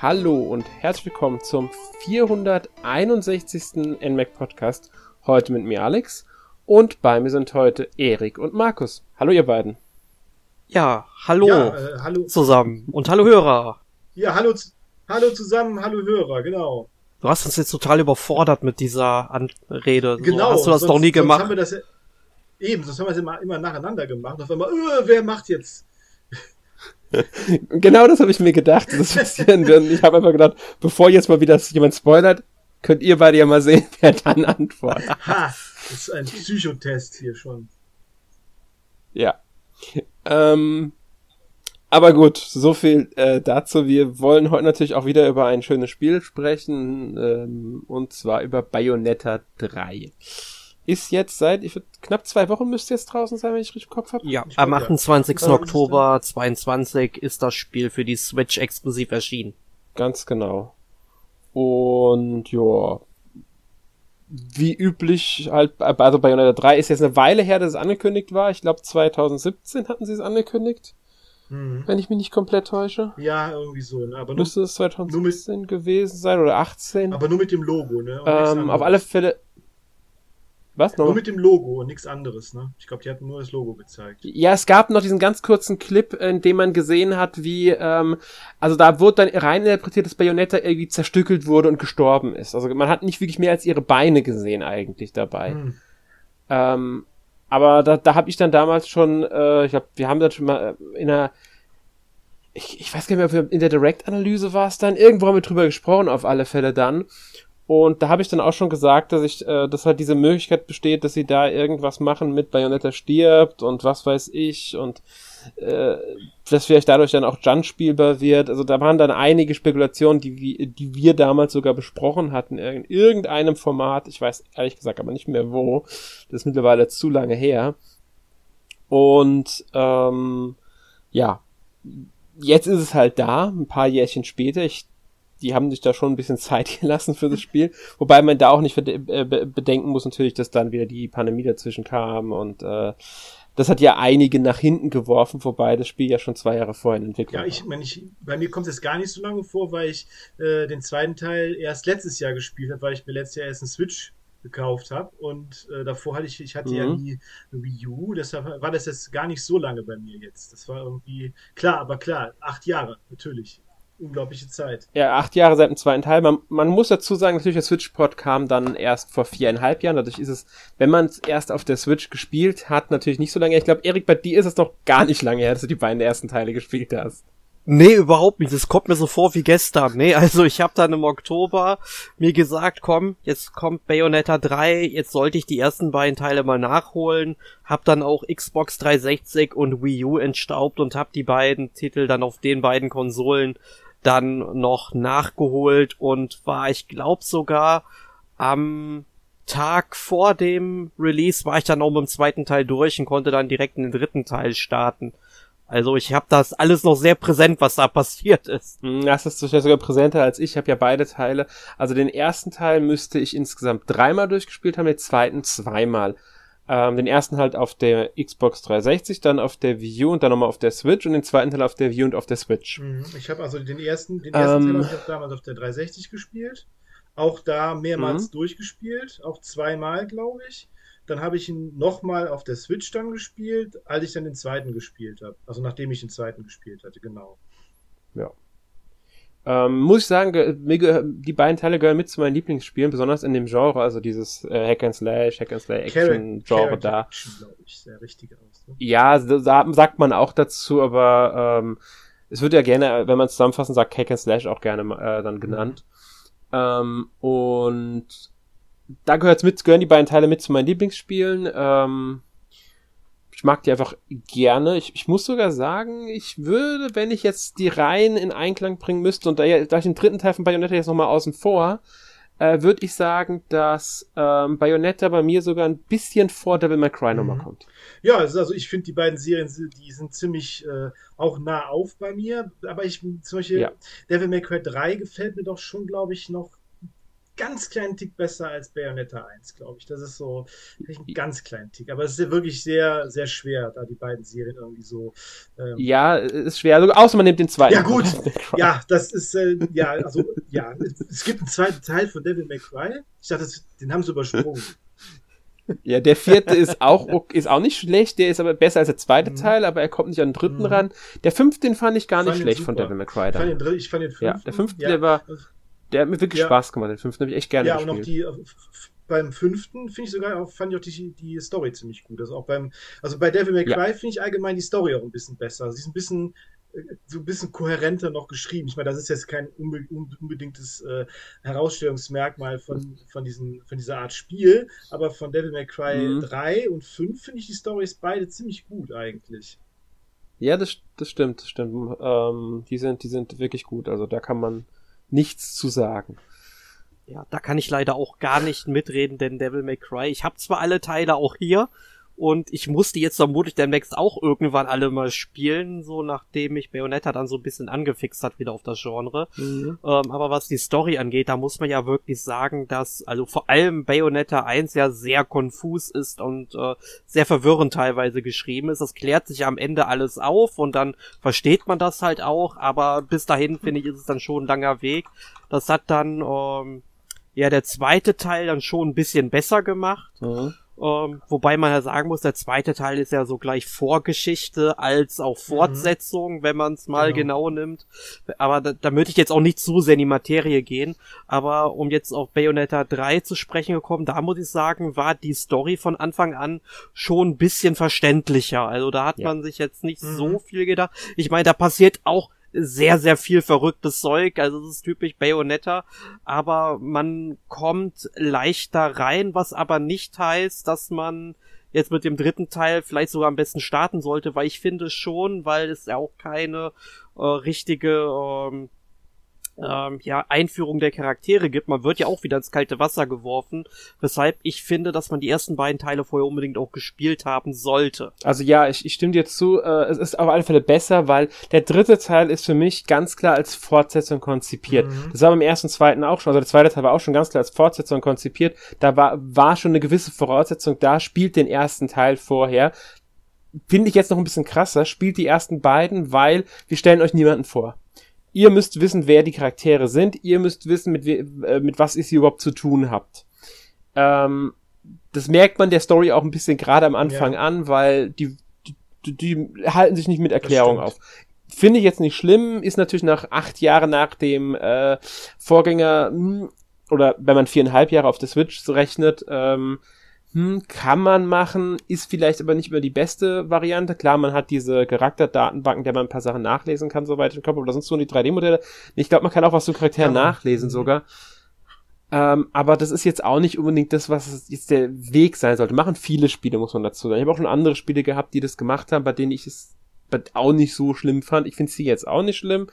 Hallo und herzlich willkommen zum 461. NMAC Podcast. Heute mit mir Alex und bei mir sind heute Erik und Markus. Hallo ihr beiden. Ja, hallo, Ja, äh, hallo. zusammen und hallo Hörer. Ja, hallo, hallo zusammen, hallo Hörer, genau. Du hast uns jetzt total überfordert mit dieser Anrede. Genau. So hast du das sonst, noch nie Sonst haben gemacht. wir das ja, eben, sonst haben wir es immer, immer nacheinander gemacht. Auf einmal, äh, wer macht jetzt? Genau das habe ich mir gedacht, dass das passieren wird. Ich habe einfach gedacht, bevor jetzt mal wieder jemand spoilert, könnt ihr beide ja mal sehen, wer dann antwortet. Ha, das ist ein Psychotest hier schon. Ja. Ähm, aber gut, so viel äh, dazu. Wir wollen heute natürlich auch wieder über ein schönes Spiel sprechen, ähm, und zwar über Bayonetta 3. Ist jetzt seit, ich würd, knapp zwei Wochen müsste jetzt draußen sein, wenn ich richtig im Kopf habe. Ja, Ich am glaub, ja. 28. Wann ist es Oktober 22 ist das Spiel für die Switch exklusiv erschienen. Ganz genau. Und ja, wie üblich halt, also Bayonetta 3 ist jetzt eine Weile her, dass es angekündigt war. Ich glaube 2017 hatten sie es angekündigt, Mhm. wenn ich mich nicht komplett täusche. Ja, irgendwie so, ne? Aber nur, Müsste es 2017 gewesen sein oder 18? aber nur mit dem Logo, ne? Ähm, auf alle Fälle. Was Nur noch? mit dem Logo und nichts anderes, ne? Ich glaube, die hatten nur das Logo gezeigt. Ja, es gab noch diesen ganz kurzen Clip, in dem man gesehen hat, wie, ähm, also da wurde dann rein interpretiert, dass Bayonetta irgendwie zerstückelt wurde und gestorben ist. Also man hat nicht wirklich mehr als ihre Beine gesehen eigentlich dabei. Hm. Ähm, aber da, da habe ich dann damals schon, äh, ich glaube, wir haben das schon mal äh, in einer, ich, ich weiß gar nicht mehr, ob wir in der Direct-Analyse war es dann, irgendwo haben wir drüber gesprochen, auf alle Fälle dann. Und da habe ich dann auch schon gesagt, dass ich, äh, dass halt diese Möglichkeit besteht, dass sie da irgendwas machen mit Bayonetta stirbt und was weiß ich und äh, dass vielleicht dadurch dann auch Jun spielbar wird. Also da waren dann einige Spekulationen, die, die wir damals sogar besprochen hatten in irgendeinem Format. Ich weiß ehrlich gesagt aber nicht mehr wo. Das ist mittlerweile zu lange her. Und ähm, ja, jetzt ist es halt da, ein paar Jährchen später. Ich, die haben sich da schon ein bisschen Zeit gelassen für das Spiel. Wobei man da auch nicht äh, be- bedenken muss natürlich, dass dann wieder die Pandemie dazwischen kam und äh, das hat ja einige nach hinten geworfen, wobei das Spiel ja schon zwei Jahre vorher in Entwicklung Ja, ich meine, ich, bei mir kommt es gar nicht so lange vor, weil ich äh, den zweiten Teil erst letztes Jahr gespielt habe, weil ich mir letztes Jahr erst einen Switch gekauft habe und äh, davor hatte ich, ich hatte ja Mhm. nie eine Wii U, deshalb war das jetzt gar nicht so lange bei mir jetzt. Das war irgendwie, klar, aber klar, acht Jahre, natürlich. Unglaubliche Zeit. Ja, acht Jahre seit dem zweiten Teil. Man, man muss dazu sagen, natürlich der Switch-Port kam dann erst vor viereinhalb Jahren. Dadurch ist es, wenn man es erst auf der Switch gespielt hat, natürlich nicht so lange. her. Ich glaube, Erik, bei dir ist es noch gar nicht lange her, dass du die beiden ersten Teile gespielt hast. Nee, überhaupt nicht. Das kommt mir so vor wie gestern. Nee, also ich habe dann im Oktober mir gesagt, komm, jetzt kommt Bayonetta 3, jetzt sollte ich die ersten beiden Teile mal nachholen. Hab dann auch Xbox 360 und Wii U entstaubt und hab die beiden Titel dann auf den beiden Konsolen dann noch nachgeholt und war, ich glaube sogar am Tag vor dem Release war ich dann auch mit dem zweiten Teil durch und konnte dann direkt in den dritten Teil starten. Also ich habe das alles noch sehr präsent, was da passiert ist. Hm, Das ist sicher sogar präsenter als ich. Ich habe ja beide Teile. Also den ersten Teil müsste ich insgesamt dreimal durchgespielt haben, den zweiten zweimal. Ähm, den ersten halt auf der Xbox 360, dann auf der Wii U und dann nochmal auf der Switch und den zweiten Teil auf der Wii U und auf der Switch. Mhm. Ich habe also den ersten, den ersten Ähm. Teil habe ich damals auf der 360 gespielt. Auch da mehrmals Mhm. durchgespielt, auch zweimal, glaube ich. Dann habe ich ihn nochmal auf der Switch dann gespielt, als ich dann den zweiten gespielt habe. Also nachdem ich den zweiten gespielt hatte, genau. Ähm, muss ich sagen, mir die beiden Teile gehören mit zu meinen Lieblingsspielen, besonders in dem Genre, also dieses äh, Hack and Slash, Hack and Slay Action Genre da. Action, ich, der richtige Ausdruck. Ja, so- sa- sagt man auch dazu, aber ähm, es wird ja gerne, wenn man zusammenfassen sagt, Hack and Slash auch gerne äh, dann genannt. Ähm, und da gehört's mit, gehören die beiden Teile mit zu meinen Lieblingsspielen. Ähm, mag die einfach gerne. Ich, ich muss sogar sagen, ich würde, wenn ich jetzt die Reihen in Einklang bringen müsste, und da, da ich den dritten Teil von Bayonetta jetzt nochmal außen vor, äh, würde ich sagen, dass ähm, Bayonetta bei mir sogar ein bisschen vor Devil May Cry nochmal Mhm. kommt. Ja, also also ich finde die beiden Serien, die sind ziemlich äh, auch nah auf bei mir. Aber ich zum Beispiel Ja. Devil May Cry 3 gefällt mir doch schon, glaube ich, noch ganz kleinen Tick besser als Bayonetta 1, glaube ich. Das ist so ein ganz kleinen Tick. Aber es ist wirklich sehr, sehr schwer, da die beiden Serien irgendwie so. Ähm ja, ist schwer. Also, außer man nimmt den zweiten. Ja, gut. ja, das ist, äh, ja, also, ja. Es gibt einen zweiten Teil von Devil May Cry. Ich dachte, den haben sie übersprungen. Ja, der vierte ist auch, ist auch nicht schlecht, der ist aber besser als der zweite mhm. Teil, aber er kommt nicht an den dritten mhm. ran. Der fünfte, den fand ich gar nicht schlecht von Devil May Cry. Ich, fand den, ich fand den fünften. Ja, der fünfte, ja. der war, der hat mir wirklich ja. Spaß gemacht. Den fünften habe ich echt gerne ja, gespielt. Ja, und auch die, beim fünften finde ich sogar auch, fand ich auch die, die Story ziemlich gut. Also auch beim, also bei Devil May Cry ja. finde ich allgemein die Story auch ein bisschen besser. Sie ist ein bisschen, so ein bisschen kohärenter noch geschrieben. Ich meine, das ist jetzt kein unbedingtes äh, Herausstellungsmerkmal von, von, diesen, von dieser Art Spiel, aber von Devil May Cry mhm. 3 und 5 finde ich die Storys beide ziemlich gut eigentlich. Ja, das, das stimmt, das stimmt. Ähm, die, sind, die sind wirklich gut, also da kann man nichts zu sagen. Ja, da kann ich leider auch gar nicht mitreden, denn Devil May Cry, ich habe zwar alle Teile auch hier, und ich musste jetzt vermutlich demnächst auch irgendwann alle mal spielen, so nachdem mich Bayonetta dann so ein bisschen angefixt hat wieder auf das Genre. Mhm. Ähm, aber was die Story angeht, da muss man ja wirklich sagen, dass also vor allem Bayonetta 1 ja sehr konfus ist und äh, sehr verwirrend teilweise geschrieben ist. Das klärt sich am Ende alles auf und dann versteht man das halt auch, aber bis dahin finde ich ist es dann schon ein langer Weg. Das hat dann ähm, ja der zweite Teil dann schon ein bisschen besser gemacht. Mhm. Ähm, wobei man ja sagen muss, der zweite Teil ist ja so gleich Vorgeschichte als auch mhm. Fortsetzung, mhm. wenn man es mal genau. genau. nimmt. Aber da, da möchte ich jetzt auch nicht zu sehr in die Materie gehen. Aber um jetzt auf Bayonetta 3 zu sprechen gekommen, da muss ich sagen, war die Story von Anfang an schon ein bisschen verständlicher. Also da hat ja. man sich jetzt nicht mhm. so viel gedacht. Ich meine, da passiert auch sehr, sehr viel verrücktes Zeug. Also es ist typisch Bayonetta. Aber man kommt leichter rein, was aber nicht heißt, dass man jetzt mit dem dritten Teil vielleicht sogar am besten starten sollte, weil ich finde schon, weil es ja auch keine äh, richtige ähm, ähm, ja, Einführung der Charaktere gibt. Man wird ja auch wieder ins kalte Wasser geworfen, weshalb ich finde, dass man die ersten beiden Teile vorher unbedingt auch gespielt haben sollte. Also ja, ich, ich stimme dir zu, äh, es ist auf alle Fälle besser, weil der dritte Teil ist für mich ganz klar als Fortsetzung konzipiert. Mhm. Das war beim ersten, zweiten auch schon, also der zweite Teil war auch schon ganz klar als Fortsetzung konzipiert. Da war, war schon eine gewisse Voraussetzung da, spielt den ersten Teil vorher finde ich jetzt noch ein bisschen krasser, spielt die ersten beiden, weil wir stellen euch niemanden vor. Ihr müsst wissen, wer die Charaktere sind. Ihr müsst wissen, mit, äh, mit was ihr sie überhaupt zu tun habt. Ähm, das merkt man der Story auch ein bisschen gerade am Anfang ja. an, weil die, die, die halten sich nicht mit Erklärung auf. Finde ich jetzt nicht schlimm, ist natürlich nach acht Jahren nach dem äh, Vorgänger, hm, oder wenn man viereinhalb Jahre auf der Switch rechnet, ähm, hm, kann man machen, ist vielleicht aber nicht immer die beste Variante. Klar, man hat diese Charakterdatenbanken, der man ein paar Sachen nachlesen kann, soweit ich komme, oder sonst so die 3D-Modelle. Ich glaube, man kann auch was zu Charakteren ja, nachlesen mhm. sogar. Ähm, aber das ist jetzt auch nicht unbedingt das, was jetzt der Weg sein sollte. Machen viele Spiele, muss man dazu sagen. Ich habe auch schon andere Spiele gehabt, die das gemacht haben, bei denen ich es auch nicht so schlimm fand. Ich finde sie jetzt auch nicht schlimm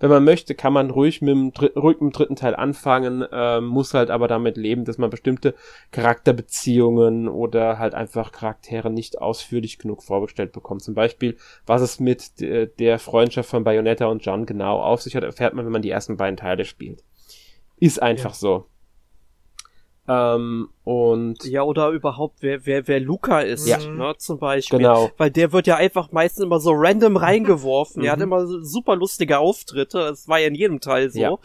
wenn man möchte, kann man ruhig mit dem, ruhig mit dem dritten Teil anfangen, ähm, muss halt aber damit leben, dass man bestimmte Charakterbeziehungen oder halt einfach Charaktere nicht ausführlich genug vorgestellt bekommt. Zum Beispiel, was es mit der Freundschaft von Bayonetta und John genau auf sich hat, erfährt man, wenn man die ersten beiden Teile spielt. Ist einfach ja. so. Ähm, und ja, oder überhaupt, wer, wer, wer Luca ist, ja. ne, zum Beispiel. Genau. Weil der wird ja einfach meistens immer so random reingeworfen. er hat mhm. immer super lustige Auftritte. Das war ja in jedem Teil so. Ja.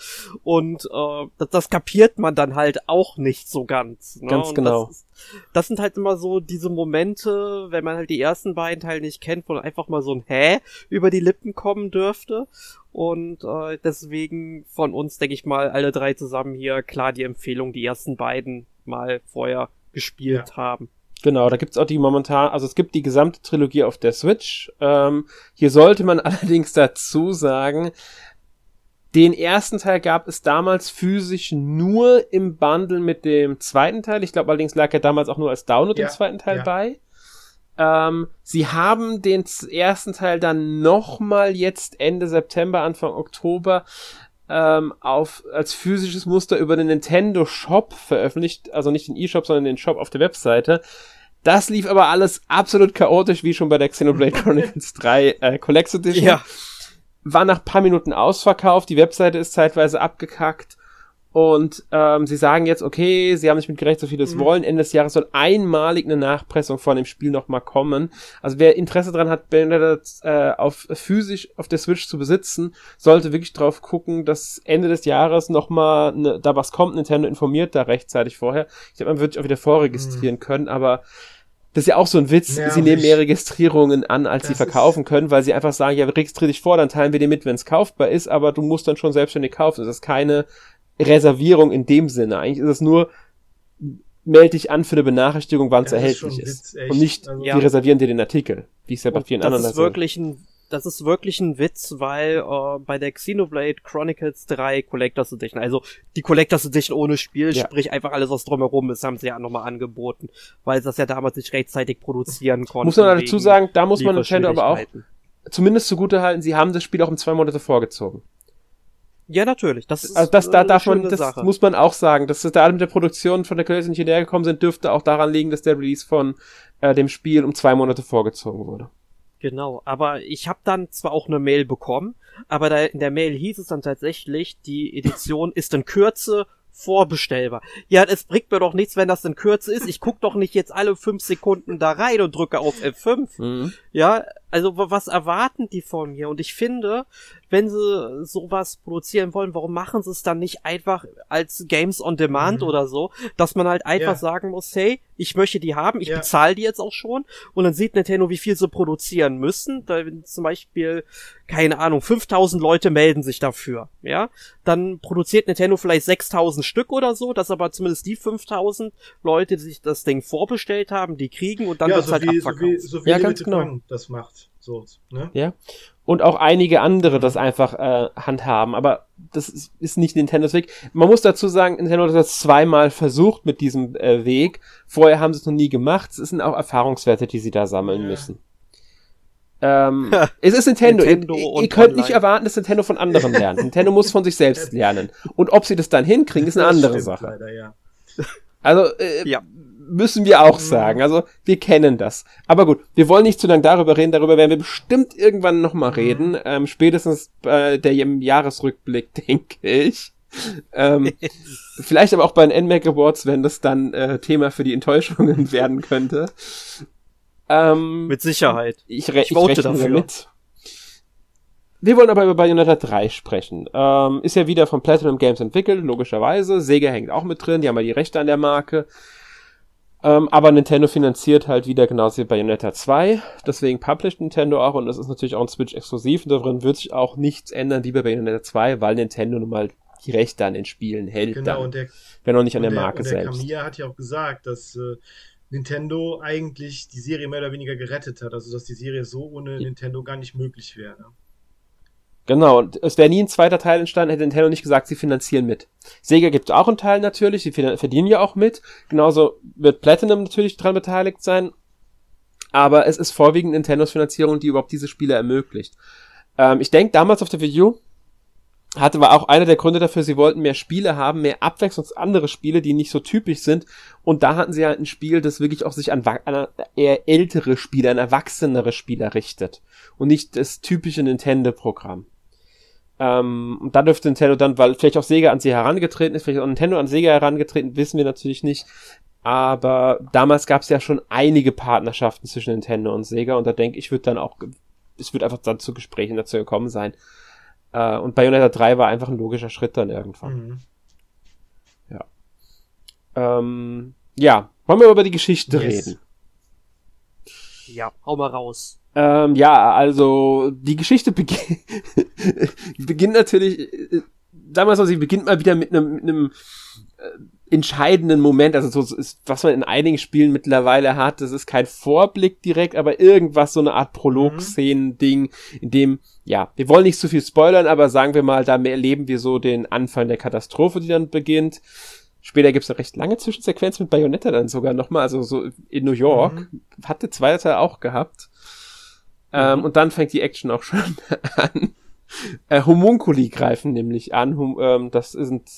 Und äh, das, das kapiert man dann halt auch nicht so ganz. Ne? Ganz und genau. Das, das sind halt immer so diese Momente, wenn man halt die ersten beiden Teile nicht kennt, wo einfach mal so ein Hä über die Lippen kommen dürfte. Und äh, deswegen von uns, denke ich mal, alle drei zusammen hier klar die Empfehlung, die ersten beiden mal vorher gespielt ja. haben. Genau, da gibt's auch die momentan, also es gibt die gesamte Trilogie auf der Switch. Ähm, hier sollte man allerdings dazu sagen, den ersten Teil gab es damals physisch nur im Bundle mit dem zweiten Teil. Ich glaube allerdings lag er damals auch nur als Download ja, im zweiten Teil ja. bei. Ähm, sie haben den ersten Teil dann nochmal jetzt Ende September, Anfang Oktober ähm, auf als physisches Muster über den Nintendo Shop veröffentlicht, also nicht den eShop, sondern den Shop auf der Webseite. Das lief aber alles absolut chaotisch, wie schon bei der Xenoblade Chronicles 3 äh, Collector Edition. Ja. War nach paar Minuten ausverkauft, die Webseite ist zeitweise abgekackt Und ähm, sie sagen jetzt, okay, sie haben nicht mit gerechnet, so vieles mhm. wollen. Ende des Jahres soll einmalig eine Nachpressung von dem Spiel nochmal kommen. Also wer Interesse daran hat, Bayonetta äh, auf physisch auf der Switch zu besitzen, sollte wirklich drauf gucken, dass Ende des Jahres nochmal ne, da was kommt. Nintendo informiert da rechtzeitig vorher. Ich glaube, man wird sich auch wieder vorregistrieren mhm. können, aber das ist ja auch so ein Witz. Ja, sie nehmen mehr Registrierungen an, als sie verkaufen können, weil sie einfach sagen, ja, registriere dich vor, dann teilen wir dir mit, wenn es kaufbar ist, aber du musst dann schon selbstständig kaufen. Das ist keine Reservierung in dem Sinne. Eigentlich ist es nur, melde dich an für eine Benachrichtigung, wann es ja, erhältlich ist. ist. Und nicht, also, ja. die reservieren dir den Artikel, wie es ja bei vielen das anderen ist wirklich ein das ist wirklich ein Witz, weil äh, bei der Xenoblade Chronicles 3 Collectors Edition, also die Collectors Edition ohne Spiel, ja. sprich einfach alles, was drumherum ist, haben sie ja nochmal angeboten, weil sie das ja damals nicht rechtzeitig produzieren konnten. Muss man dazu sagen, da muss man Nintendo aber auch zumindest zugute halten, sie haben das Spiel auch um zwei Monate vorgezogen. Ja, natürlich. Das ist also das, da darf man, das Sache. muss man auch sagen, dass da alle mit der Produktion von der Collectors nicht hinterhergekommen sind, dürfte auch daran liegen, dass der Release von äh, dem Spiel um zwei Monate vorgezogen wurde. Genau, aber ich habe dann zwar auch eine Mail bekommen, aber da in der Mail hieß es dann tatsächlich, die Edition ist in Kürze vorbestellbar. Ja, es bringt mir doch nichts, wenn das in Kürze ist. Ich guck doch nicht jetzt alle fünf Sekunden da rein und drücke auf F5. Mhm. Ja, also was erwarten die von mir? Und ich finde, wenn sie sowas produzieren wollen, warum machen sie es dann nicht einfach als Games on Demand mhm. oder so, dass man halt einfach ja. sagen muss, hey, ich möchte die haben, ich ja. bezahle die jetzt auch schon und dann sieht Nintendo, wie viel sie produzieren müssen. Da zum Beispiel, keine Ahnung, 5000 Leute melden sich dafür, ja, dann produziert Nintendo vielleicht 6000 Stück oder so, dass aber zumindest die 5000 Leute, die sich das Ding vorbestellt haben, die kriegen und dann ja, wird so halt wie, abverkauft. So wie, so wie ja, ganz genau. das macht. So, ne? Ja. Und auch einige andere das einfach äh, handhaben. Aber das ist, ist nicht Nintendos Weg. Man muss dazu sagen, Nintendo hat das zweimal versucht mit diesem äh, Weg. Vorher haben sie es noch nie gemacht. Es sind auch Erfahrungswerte, die sie da sammeln ja. müssen. Ähm, es ist Nintendo. Nintendo ihr, ihr könnt online. nicht erwarten, dass Nintendo von anderen lernt. Nintendo muss von sich selbst lernen. Und ob sie das dann hinkriegen, ist eine das andere Sache. Leider, ja. Also, äh, ja müssen wir auch mhm. sagen. Also wir kennen das. Aber gut, wir wollen nicht zu lange darüber reden. Darüber werden wir bestimmt irgendwann nochmal mhm. reden. Ähm, spätestens bei der Jahresrückblick, denke ich. ähm, vielleicht aber auch bei den NMAC Awards, wenn das dann äh, Thema für die Enttäuschungen werden könnte. Ähm, Mit Sicherheit. Ich, re ich, ich rechne dafür. damit. Wir wollen aber über Bayonetta 3 sprechen. Ähm, ist ja wieder von Platinum Games entwickelt, logischerweise. Sega hängt auch mit drin, die haben ja die Rechte an der Marke. Ähm, aber Nintendo finanziert halt wieder genauso wie Bayonetta 2. Deswegen published Nintendo auch und das ist natürlich auch ein Switch-exklusiv und darin wird sich auch nichts ändern wie bei Bayonetta 2, weil Nintendo nun mal die Rechte an den Spielen hält. Genau, dann, und der, wenn auch nicht an der, der Marke und der selbst. Kamiya hat ja auch gesagt, dass äh, Nintendo eigentlich die Serie mehr oder weniger gerettet hat, also dass die Serie so ohne ja. Nintendo gar nicht möglich wäre. Genau, und es wäre nie ein zweiter Teil entstanden, hätte Nintendo nicht gesagt, sie finanzieren mit. Sega gibt auch einen Teil natürlich, sie verdienen ja auch mit. Genauso wird Platinum natürlich dran beteiligt sein. Aber es ist vorwiegend Nintendos Finanzierung, die überhaupt diese Spiele ermöglicht. Ähm, ich denke, damals auf der Wii U hatte war auch einer der Gründe dafür, sie wollten mehr Spiele haben, mehr abwechslungsandere Spiele, die nicht so typisch sind. Und da hatten sie halt ein Spiel, das wirklich auch sich an, an eher ältere Spieler, an erwachsenere Spieler richtet. Und nicht das typische Nintendo-Programm. Ähm, und da dürfte Nintendo dann, weil vielleicht auch Sega an sie herangetreten ist, vielleicht auch Nintendo an Sega herangetreten, wissen wir natürlich nicht. Aber damals gab es ja schon einige Partnerschaften zwischen Nintendo und Sega und da denke ich, wird dann auch, es wird einfach dann zu Gesprächen dazu gekommen sein. Äh, und Bayonetta 3 war einfach ein logischer Schritt dann irgendwann. Mhm. Ja. Ähm, ja, wollen wir über die Geschichte yes. reden? Ja, hau mal raus. Ähm, ja, also die Geschichte beginn beginnt natürlich, äh, sagen wir mal so, sie beginnt mal wieder mit einem, mit einem äh, entscheidenden Moment, also so ist, was man in einigen Spielen mittlerweile hat, das ist kein Vorblick direkt, aber irgendwas, so eine Art Prolog-Szenen-Ding, in dem, ja, wir wollen nicht zu viel spoilern, aber sagen wir mal, da erleben wir so den Anfang der Katastrophe, die dann beginnt. Später gibt's eine recht lange Zwischensequenz mit Bayonetta dann sogar nochmal, also so in New York. Mhm. Hatte zweiter Teil auch gehabt. Ähm, mhm. und dann fängt die Action auch schon an. Äh, Homunculi greifen nämlich an. Hum, ähm, das sind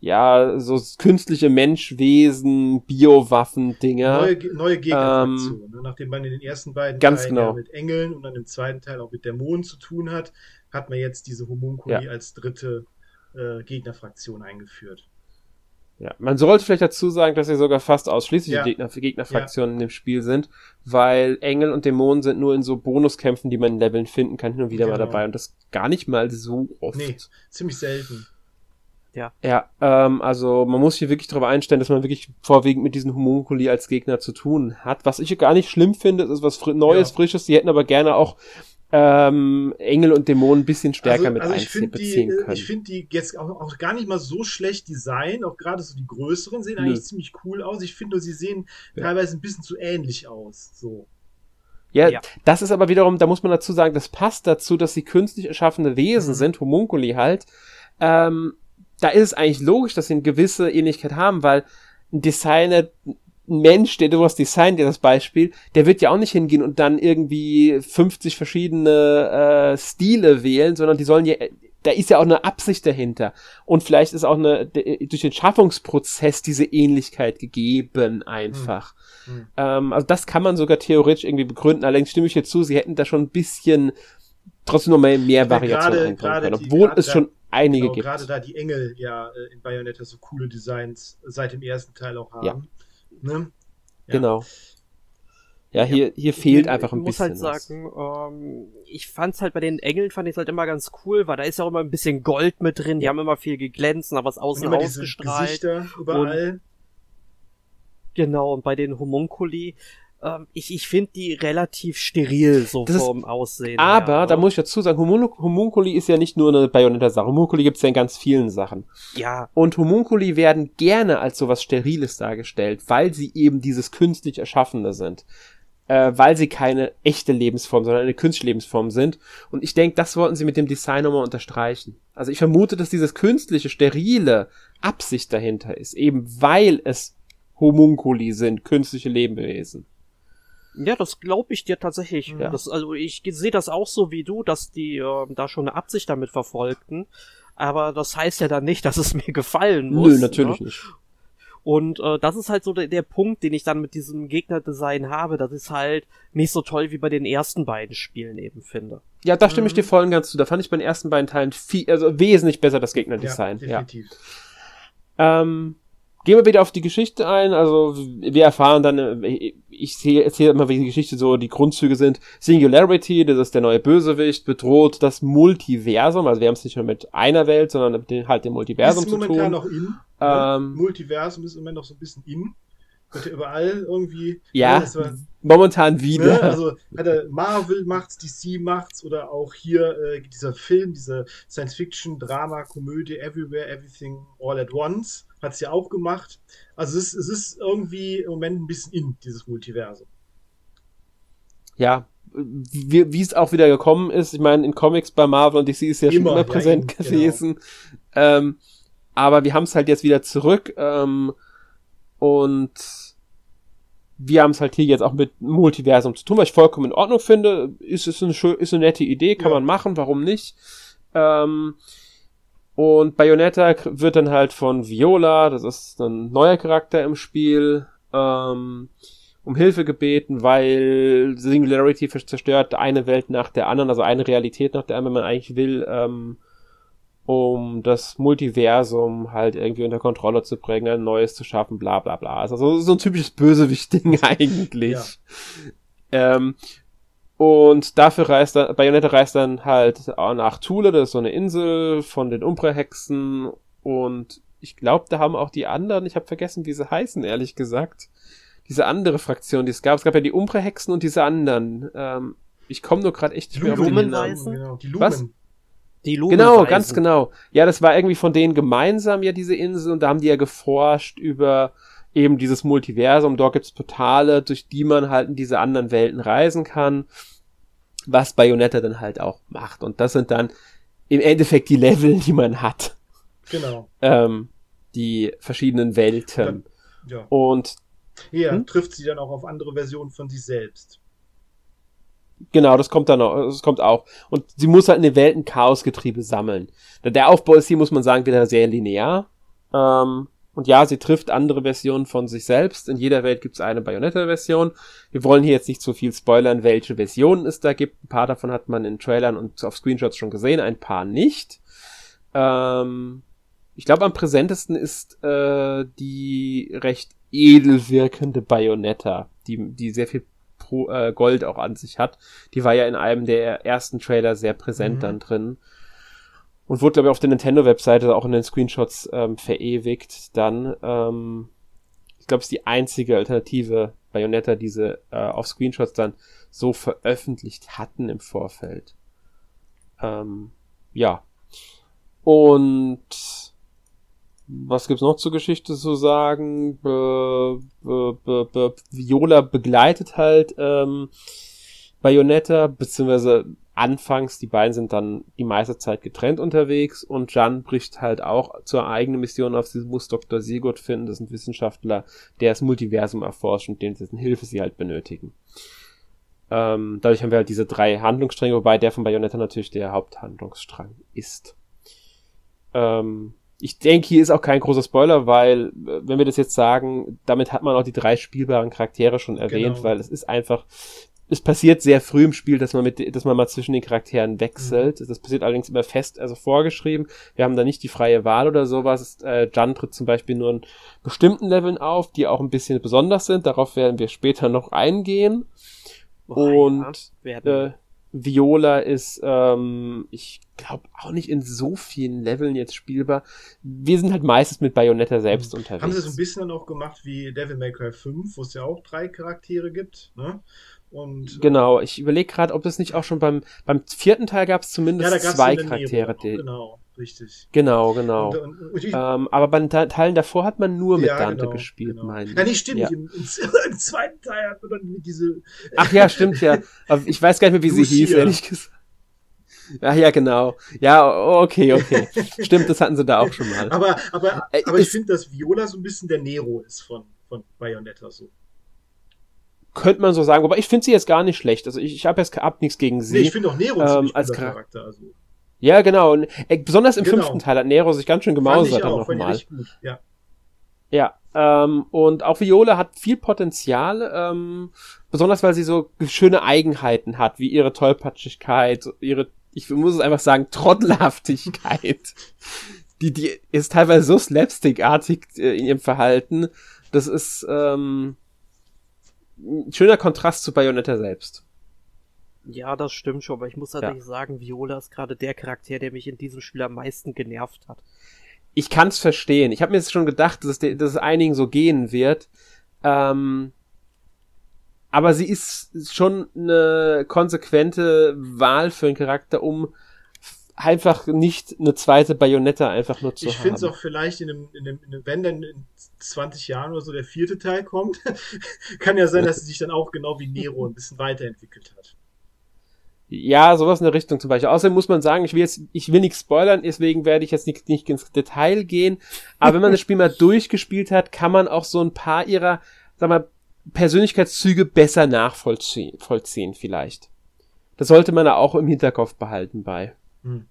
ja so künstliche Menschwesen, Biowaffen-Dinger. Neue, neue Gegnerfraktion. Ähm, ne? Nachdem man in den ersten beiden ganz Teilen genau. ja mit Engeln und dann im zweiten Teil auch mit Dämonen zu tun hat, hat man jetzt diese Homunculi ja. als dritte äh, Gegnerfraktion eingeführt. Ja, man sollte vielleicht dazu sagen, dass sie sogar fast ausschließlich Ja. Gegner, Gegnerfraktionen in dem Spiel sind, weil Engel und Dämonen sind nur in so Bonuskämpfen, die man in Leveln finden kann, hin und wieder mal Genau. dabei und das gar nicht mal so oft. Nee, ziemlich selten. Ja, ähm, also man muss hier wirklich darauf einstellen, dass man wirklich vorwiegend mit diesen Homunculi als Gegner zu tun hat. Was ich gar nicht schlimm finde, ist was fri Neues, Ja. Frisches. Die hätten aber gerne auch ähm, Engel und Dämonen ein bisschen stärker mit also ich einzie- finde die, äh, können. ich finde die jetzt auch, auch gar nicht mal so schlecht design, auch gerade so die größeren sehen Nö. eigentlich ziemlich cool aus. Ich finde nur, sie sehen Ja. teilweise ein bisschen zu ähnlich aus. So. Ja, Ja. das ist aber wiederum, da muss man dazu sagen, das passt dazu, dass sie künstlich erschaffene Wesen Mhm. sind, Homunculi halt. Ähm, da ist es eigentlich logisch, dass sie eine gewisse Ähnlichkeit haben, weil ein Designer, Mensch, der sowas designt, der das Beispiel, der wird ja auch nicht hingehen und dann irgendwie 50 verschiedene äh, Stile wählen, sondern die sollen ja, da ist ja auch eine Absicht dahinter. Und vielleicht ist auch eine, durch den Schaffungsprozess diese Ähnlichkeit gegeben einfach. Hm. Ähm, also das kann man sogar theoretisch irgendwie begründen. Allerdings stimme ich hier zu, sie hätten da schon ein bisschen trotzdem noch mehr, mehr Ja, Variationen gerade- können, die- obwohl gerade es schon einige Genau, gibt. gerade da die Engel ja äh, in Bayonetta so coole Designs seit dem ersten Teil auch haben. Ne? Ja. Genau. Ja, hier, hier fehlt ich, einfach ein ich muss bisschen halt sagen, ähm, ich fand's halt bei den Engeln fand ich halt immer ganz cool, weil da ist ja auch immer ein bisschen Gold mit drin, die haben immer viel geglänzt, aber was Und außen diese ausgestrahlt. Gesichter überall. Genau, und bei den Homunculi, ähm, ich, ich finde die relativ steril so Das ist- vom Aussehen. Aber, her, da muss ich dazu sagen, Homun Homunculi ist ja nicht nur eine Bayonetta-Sache. Homunculi gibt's ja in ganz vielen Sachen. Ja, Und Homunculi werden gerne als sowas Steriles dargestellt, weil sie eben dieses künstlich Erschaffene sind. Äh, weil sie keine echte Lebensform, sondern eine künstliche Lebensform sind. Und ich denke, das wollten sie mit dem Design nochmal unterstreichen. Also ich vermute, dass dieses künstliche, sterile Absicht dahinter ist, eben weil es Homunculi sind, künstliche Lebewesen. Ja, das glaube ich dir tatsächlich. Ja. Das, also ich sehe das auch so wie du, dass die äh, da schon eine Absicht damit verfolgten. Aber das heißt ja dann nicht, dass es mir gefallen muss. Nö, natürlich Ne? nicht. Und äh, das ist halt so der, der Punkt, den ich dann mit diesem Gegnerdesign habe. Das ist halt nicht so toll wie bei den ersten beiden Spielen eben finde. Ja, da stimme ich Mhm. dir voll und ganz zu. Da fand ich bei den ersten beiden Teilen viel, also wesentlich besser das Gegnerdesign. Ja, definitiv. Ähm, gehen wir wieder auf die Geschichte ein. Also wir erfahren dann, äh, ich sehe- erzähle immer, wie die Geschichte so die Grundzüge sind. Singularity, das ist der neue Bösewicht, bedroht das Multiversum. Also wir haben es nicht nur mit einer Welt, sondern mit den, halt dem Multiversum ist zu momentan tun. noch in. Ähm, ne? Multiversum ist im Moment noch so ein bisschen in. Wird ja überall irgendwie. Ja, das war- Momentan Ne? wieder. Also hat er Marvel macht's, DC macht's oder auch hier äh, dieser Film, diese Science-Fiction, Drama, Komödie, Everywhere, Everything, All at Once, hat's ja auch gemacht. Also es ist, es ist irgendwie im Moment ein bisschen in, dieses Multiversum. ja, wie, wie es auch wieder gekommen ist. Ich meine, in Comics bei Marvel und DC ist ja schon Immer, immer ja, präsent genau. gewesen. Ähm, aber wir haben es halt jetzt wieder zurück ähm, und wir haben es halt hier jetzt auch mit Multiversum zu tun, was ich vollkommen in Ordnung finde. Ist es eine, ist eine nette Idee, kann Ja. man machen, warum nicht? Ähm, und Bayonetta wird dann halt von Viola, das ist ein neuer Charakter im Spiel, ähm, um Hilfe gebeten, weil Singularity zerstört eine Welt nach der anderen, also eine Realität nach der anderen, wenn man eigentlich will, ähm, um das Multiversum halt irgendwie unter Kontrolle zu bringen, ein neues zu schaffen, bla bla bla. Also so ein typisches Bösewicht-Ding eigentlich. Ja. Ähm, und dafür reist dann, Bayonetta reist dann halt nach Thule, das ist so eine Insel von den Umbra-Hexen und ich glaube, da haben auch die anderen, ich habe vergessen, wie sie heißen, ehrlich gesagt. Diese andere Fraktion, die es gab. Es gab ja die Umbra-Hexen und diese anderen. Ähm, ich komme nur gerade echt nicht mehr Lumen- Namen. Lumenweisen? Genau, die Lumen. Was? Die Genau, Lumenweisen. ganz genau. Ja, das war irgendwie von denen gemeinsam ja diese Insel und da haben die ja geforscht über eben dieses Multiversum. Dort gibt's Portale, durch die man halt in diese anderen Welten reisen kann, was Bayonetta dann halt auch macht. Und das sind dann im Endeffekt die Level, die man hat. Genau. Ähm, die verschiedenen Welten. Ja. Und Hier Hm? trifft sie dann auch auf andere Versionen von sich selbst. Genau, das kommt dann auch, das kommt auch. Und sie muss halt in den Welten Chaosgetriebe sammeln. Der Aufbau ist hier, muss man sagen, wieder sehr linear. Ähm, und ja, sie trifft andere Versionen von sich selbst. In jeder Welt gibt es eine Bayonetta-Version. Wir wollen hier jetzt nicht so viel spoilern, welche Versionen es da gibt. Ein paar davon hat man in Trailern und auf Screenshots schon gesehen, ein paar nicht. Ähm, ich glaube, am präsentesten ist äh, die recht edel wirkende Bayonetta, die, die sehr viel Pro, äh, Gold auch an sich hat. Die war ja in einem der ersten Trailer sehr präsent mhm. dann drin. Und wurde, glaube ich, auf der Nintendo-Webseite auch in den Screenshots ähm, verewigt dann. Ähm, ich glaube, es ist die einzige alternative Bayonetta, die sie äh, auf Screenshots dann so veröffentlicht hatten im Vorfeld. Ähm, ja. Und was gibt's noch zur Geschichte zu sagen? Be, be, be, Viola begleitet halt ähm, Bayonetta, beziehungsweise anfangs, die beiden sind dann die meiste Zeit getrennt unterwegs und Jan bricht halt auch zur eigenen Mission auf. Sie muss Dr. Sigurd finden, das ist ein Wissenschaftler, der das Multiversum erforscht und dessen Hilfe sie halt benötigen. Ähm, dadurch haben wir halt diese drei Handlungsstränge, wobei der von Bayonetta natürlich der Haupthandlungsstrang ist. Ähm, ich denke, hier ist auch kein großer Spoiler, weil, äh, wenn wir das jetzt sagen, damit hat man auch die drei spielbaren Charaktere schon erwähnt, genau. weil es ist einfach, es passiert sehr früh im Spiel, dass man mit, dass man mal zwischen den Charakteren wechselt. Mhm. Das passiert allerdings immer fest, also vorgeschrieben. Wir haben da nicht die freie Wahl oder sowas. Äh, Jan tritt zum Beispiel nur in bestimmten Leveln auf, die auch ein bisschen besonders sind. Darauf werden wir später noch eingehen. Oh, Und ja, äh, Viola ist, ähm, ich glaube, auch nicht in so vielen Leveln jetzt spielbar. Wir sind halt meistens mit Bayonetta selbst mhm. unterwegs. Haben sie so ein bisschen dann auch gemacht wie Devil May Cry 5, wo es ja auch drei Charaktere gibt, ne? Und, genau, ich überlege gerade, ob es nicht auch schon beim, beim vierten Teil gab es zumindest ja, zwei Charaktere. Die, genau, richtig. Genau, genau. Und, und, und ich, ähm, aber bei den Teilen davor hat man nur mit ja, Dante genau, gespielt, genau. meine ich. Ja, nee, stimmt. Ja. Im, Im, zweiten Teil hat man dann diese. Ach ja, stimmt ja. Aber ich weiß gar nicht mehr, wie sie hieß, ehrlich gesagt. Ach ja, genau. Ja, okay, okay. Stimmt, das hatten sie da auch schon mal. Aber, aber, äh, aber ich finde, dass Viola so ein bisschen der Nero ist von, von Bayonetta so. Könnte man so sagen, aber ich finde sie jetzt gar nicht schlecht. Also ich, ich habe jetzt ab nichts gegen sie. Nee, ich finde auch Nero ähm, als Charakter. Also. Ja, genau. Und, äh, besonders im genau. fünften Teil hat Nero sich ganz schön gemausert dann nochmal. Ja. Ja, ähm, und auch Viola hat viel Potenzial, ähm, besonders weil sie so schöne Eigenheiten hat, wie ihre Tollpatschigkeit, ihre, ich muss es einfach sagen, Trottelhaftigkeit. die, die ist teilweise so slapstickartig äh, in ihrem Verhalten. Das ist, ähm, ein schöner Kontrast zu Bayonetta selbst. Ja, das stimmt schon, aber ich muss tatsächlich ja. sagen, Viola ist gerade der Charakter, der mich in diesem Spiel am meisten genervt hat. Ich kann's verstehen. Ich habe mir jetzt schon gedacht, dass es, dass es einigen so gehen wird. Ähm, aber sie ist schon eine konsequente Wahl für einen Charakter, um einfach nicht eine zweite Bayonetta einfach nur zu ich haben. Ich finde es auch vielleicht in einem, in einem, in einem, wenn dann in 20 Jahren oder so der vierte Teil kommt, kann ja sein, dass sie sich dann auch genau wie Nero ein bisschen weiterentwickelt hat. Ja, sowas in der Richtung zum Beispiel. Außerdem muss man sagen, ich will jetzt, ich will nichts spoilern, deswegen werde ich jetzt nicht, nicht ins Detail gehen. Aber wenn man das Spiel mal durchgespielt hat, kann man auch so ein paar ihrer, sag mal, Persönlichkeitszüge besser nachvollziehen, vollziehen vielleicht. Das sollte man da auch im Hinterkopf behalten bei. Hm.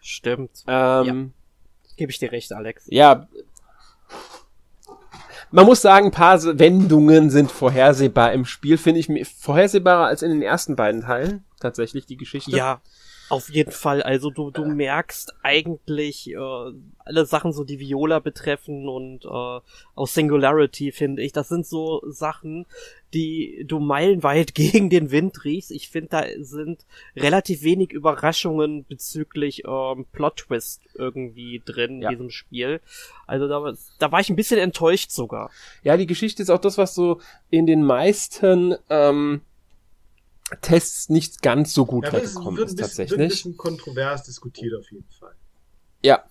Stimmt. Ähm, ja. Gebe ich dir recht, Alex. Ja. Man muss sagen, ein paar Wendungen sind vorhersehbar im Spiel, finde ich vorhersehbarer als in den ersten beiden Teilen, tatsächlich, die Geschichte. Ja, auf jeden Fall. Also du, du merkst eigentlich äh, alle Sachen, so die Viola betreffen und äh, auch Singularity, finde ich. Das sind so Sachen, die du meilenweit gegen den Wind riechst. Ich finde, da sind relativ wenig Überraschungen bezüglich ähm, Plot-Twist irgendwie drin ja. in diesem Spiel. Also da, da war ich ein bisschen enttäuscht sogar. Ja, die Geschichte ist auch das, was so in den meisten ähm, Tests nicht ganz so gut ja, weggekommen ist, ist tatsächlich. Wird ein bisschen kontrovers diskutiert auf jeden Fall. Ja.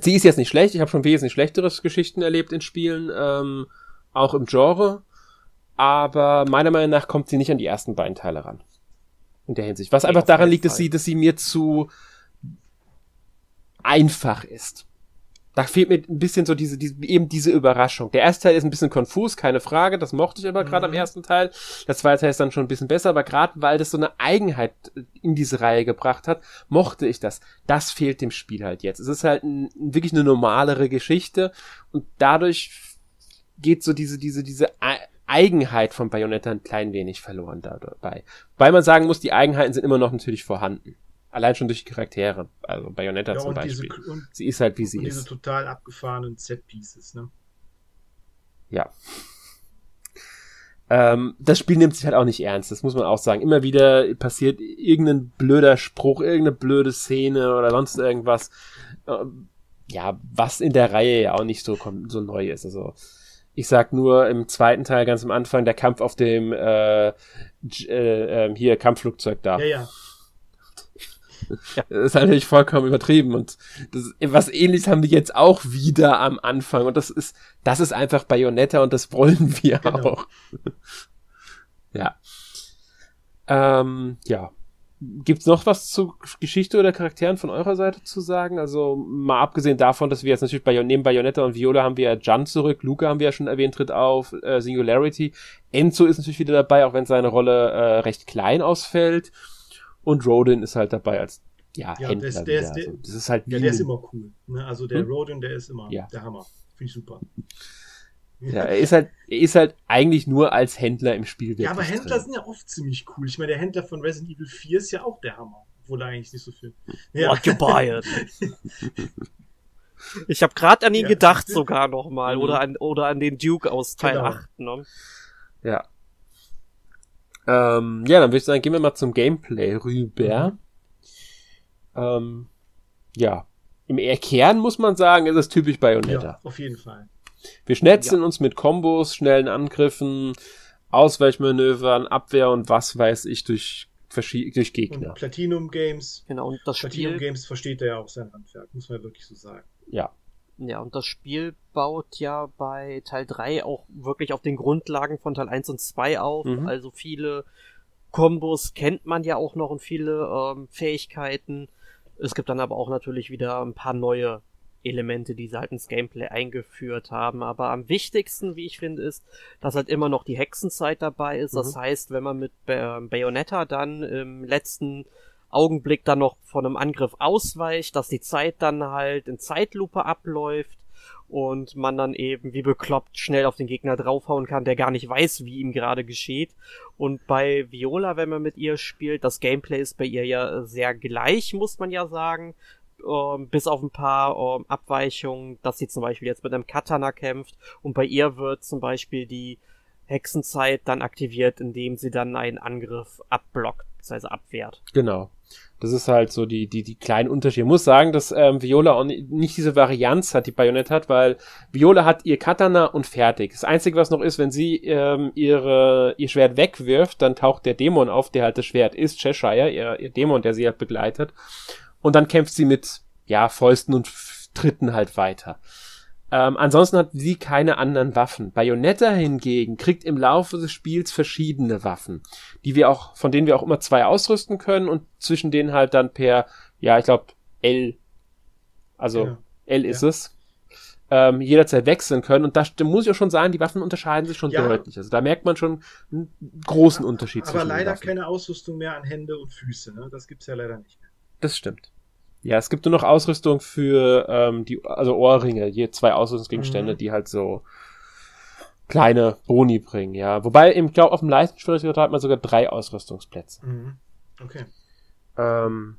Sie ist jetzt nicht schlecht. Ich habe schon wesentlich schlechteres Geschichten erlebt in Spielen, ähm, auch im Genre. Aber meiner Meinung nach kommt sie nicht an die ersten beiden Teile ran. In der Hinsicht. Was einfach daran liegt, dass sie, dass sie mir zu einfach ist da fehlt mir ein bisschen so diese, diese, eben diese Überraschung. Der erste Teil ist ein bisschen konfus, keine Frage, das mochte ich aber gerade mhm. am ersten Teil. Der zweite Teil ist dann schon ein bisschen besser, aber gerade weil das so eine Eigenheit in diese Reihe gebracht hat, mochte ich das. Das fehlt dem Spiel halt jetzt. Es ist halt ein, wirklich eine normalere Geschichte und dadurch geht so diese, diese, diese Eigenheit von Bayonetta ein klein wenig verloren dabei. Weil man sagen muss, die Eigenheiten sind immer noch natürlich vorhanden. Allein schon durch die Charaktere. Also Bayonetta ja, zum Beispiel. Diese, und, sie ist halt, wie sie und ist. Diese total abgefahrenen Set-Pieces, ne? Ja. Ähm, das Spiel nimmt sich halt auch nicht ernst, das muss man auch sagen. Immer wieder passiert irgendein blöder Spruch, irgendeine blöde Szene oder sonst irgendwas. Ähm, ja, was in der Reihe ja auch nicht so, so neu ist. Also, ich sag nur im zweiten Teil ganz am Anfang der Kampf auf dem äh, äh, äh, hier Kampfflugzeug da. Ja, ja. Ja. Das ist natürlich vollkommen übertrieben und das, was ähnliches haben wir jetzt auch wieder am Anfang und das ist, das ist einfach Bayonetta und das wollen wir genau. auch. ja. Ähm, ja. Gibt's noch was zu Geschichte oder Charakteren von eurer Seite zu sagen? Also mal abgesehen davon, dass wir jetzt natürlich bei neben Bayonetta und Viola haben wir ja Jan zurück, Luca haben wir ja schon erwähnt, tritt auf, äh, Singularity. Enzo ist natürlich wieder dabei, auch wenn seine Rolle äh, recht klein ausfällt. Und Rodin ist halt dabei als ja, ja Händler. Der, der ist, der, also, das ist halt ja, der ist immer cool. Ne? Also der hm? Rodin, der ist immer ja. der Hammer. Finde ich super. Ja, er ist halt, er ist halt eigentlich nur als Händler im Spiel. Ja, aber Händler drin. sind ja oft ziemlich cool. Ich meine, der Händler von Resident Evil 4 ist ja auch der Hammer. Obwohl er eigentlich nicht so viel. Ja. Occupied. ich habe gerade an ihn ja. gedacht sogar nochmal. Mhm. Oder an, oder an den Duke aus Teil genau. 8. Ne? Ja. Ähm, ja, dann würde ich sagen, gehen wir mal zum Gameplay rüber. Mhm. Ähm, ja. Im Kern muss man sagen, ist es typisch Bayonetta. Ja, auf jeden Fall. Wir schnetzeln ja. uns mit Kombos, schnellen Angriffen, Ausweichmanövern, Abwehr und was weiß ich durch, durch Gegner. Und Platinum Games. Genau, und das Platinum Spiel, Games versteht er ja auch sein Handwerk, muss man wirklich so sagen. Ja. Ja, und das Spiel baut ja bei Teil 3 auch wirklich auf den Grundlagen von Teil 1 und 2 auf. Mhm. Also viele Kombos kennt man ja auch noch und viele ähm, Fähigkeiten. Es gibt dann aber auch natürlich wieder ein paar neue Elemente, die sie halt ins Gameplay eingeführt haben. Aber am wichtigsten, wie ich finde, ist, dass halt immer noch die Hexenzeit dabei ist. Mhm. Das heißt, wenn man mit Bayonetta dann im letzten Augenblick dann noch von einem Angriff ausweicht, dass die Zeit dann halt in Zeitlupe abläuft und man dann eben wie bekloppt schnell auf den Gegner draufhauen kann, der gar nicht weiß, wie ihm gerade geschieht. Und bei Viola, wenn man mit ihr spielt, das Gameplay ist bei ihr ja sehr gleich, muss man ja sagen. Ähm, bis auf ein paar ähm, Abweichungen, dass sie zum Beispiel jetzt mit einem Katana kämpft und bei ihr wird zum Beispiel die Hexenzeit dann aktiviert, indem sie dann einen Angriff abblockt, bzw. abwehrt. Genau. Das ist halt so die, die, die kleinen Unterschiede. Ich muss sagen, dass ähm, Viola auch nicht diese Varianz hat, die Bayonett hat, weil Viola hat ihr Katana und fertig. Das Einzige, was noch ist, wenn sie ähm, ihre, ihr Schwert wegwirft, dann taucht der Dämon auf, der halt das Schwert ist, Cheshire, ihr, ihr Dämon, der sie halt begleitet. Und dann kämpft sie mit, ja, Fäusten und Tritten halt weiter. Ähm, ansonsten hat sie keine anderen Waffen. Bayonetta hingegen kriegt im Laufe des Spiels verschiedene Waffen, die wir auch, von denen wir auch immer zwei ausrüsten können und zwischen denen halt dann per, ja, ich glaube, L, also ja. L ist ja. es, ähm, jederzeit wechseln können. Und da, muss ich auch schon sagen, die Waffen unterscheiden sich schon ja. deutlich. Also da merkt man schon einen großen Unterschied. Aber leider keine Ausrüstung mehr an Hände und Füße. Ne? Das gibt's ja leider nicht mehr. Das stimmt. Ja, es gibt nur noch Ausrüstung für ähm, die, also Ohrringe, je zwei Ausrüstungsgegenstände, mhm. die halt so kleine Boni bringen, ja. Wobei, ich glaube, auf dem leichten Schwierigkeitsgrad hat man sogar drei Ausrüstungsplätze. Mhm. Okay. Ähm,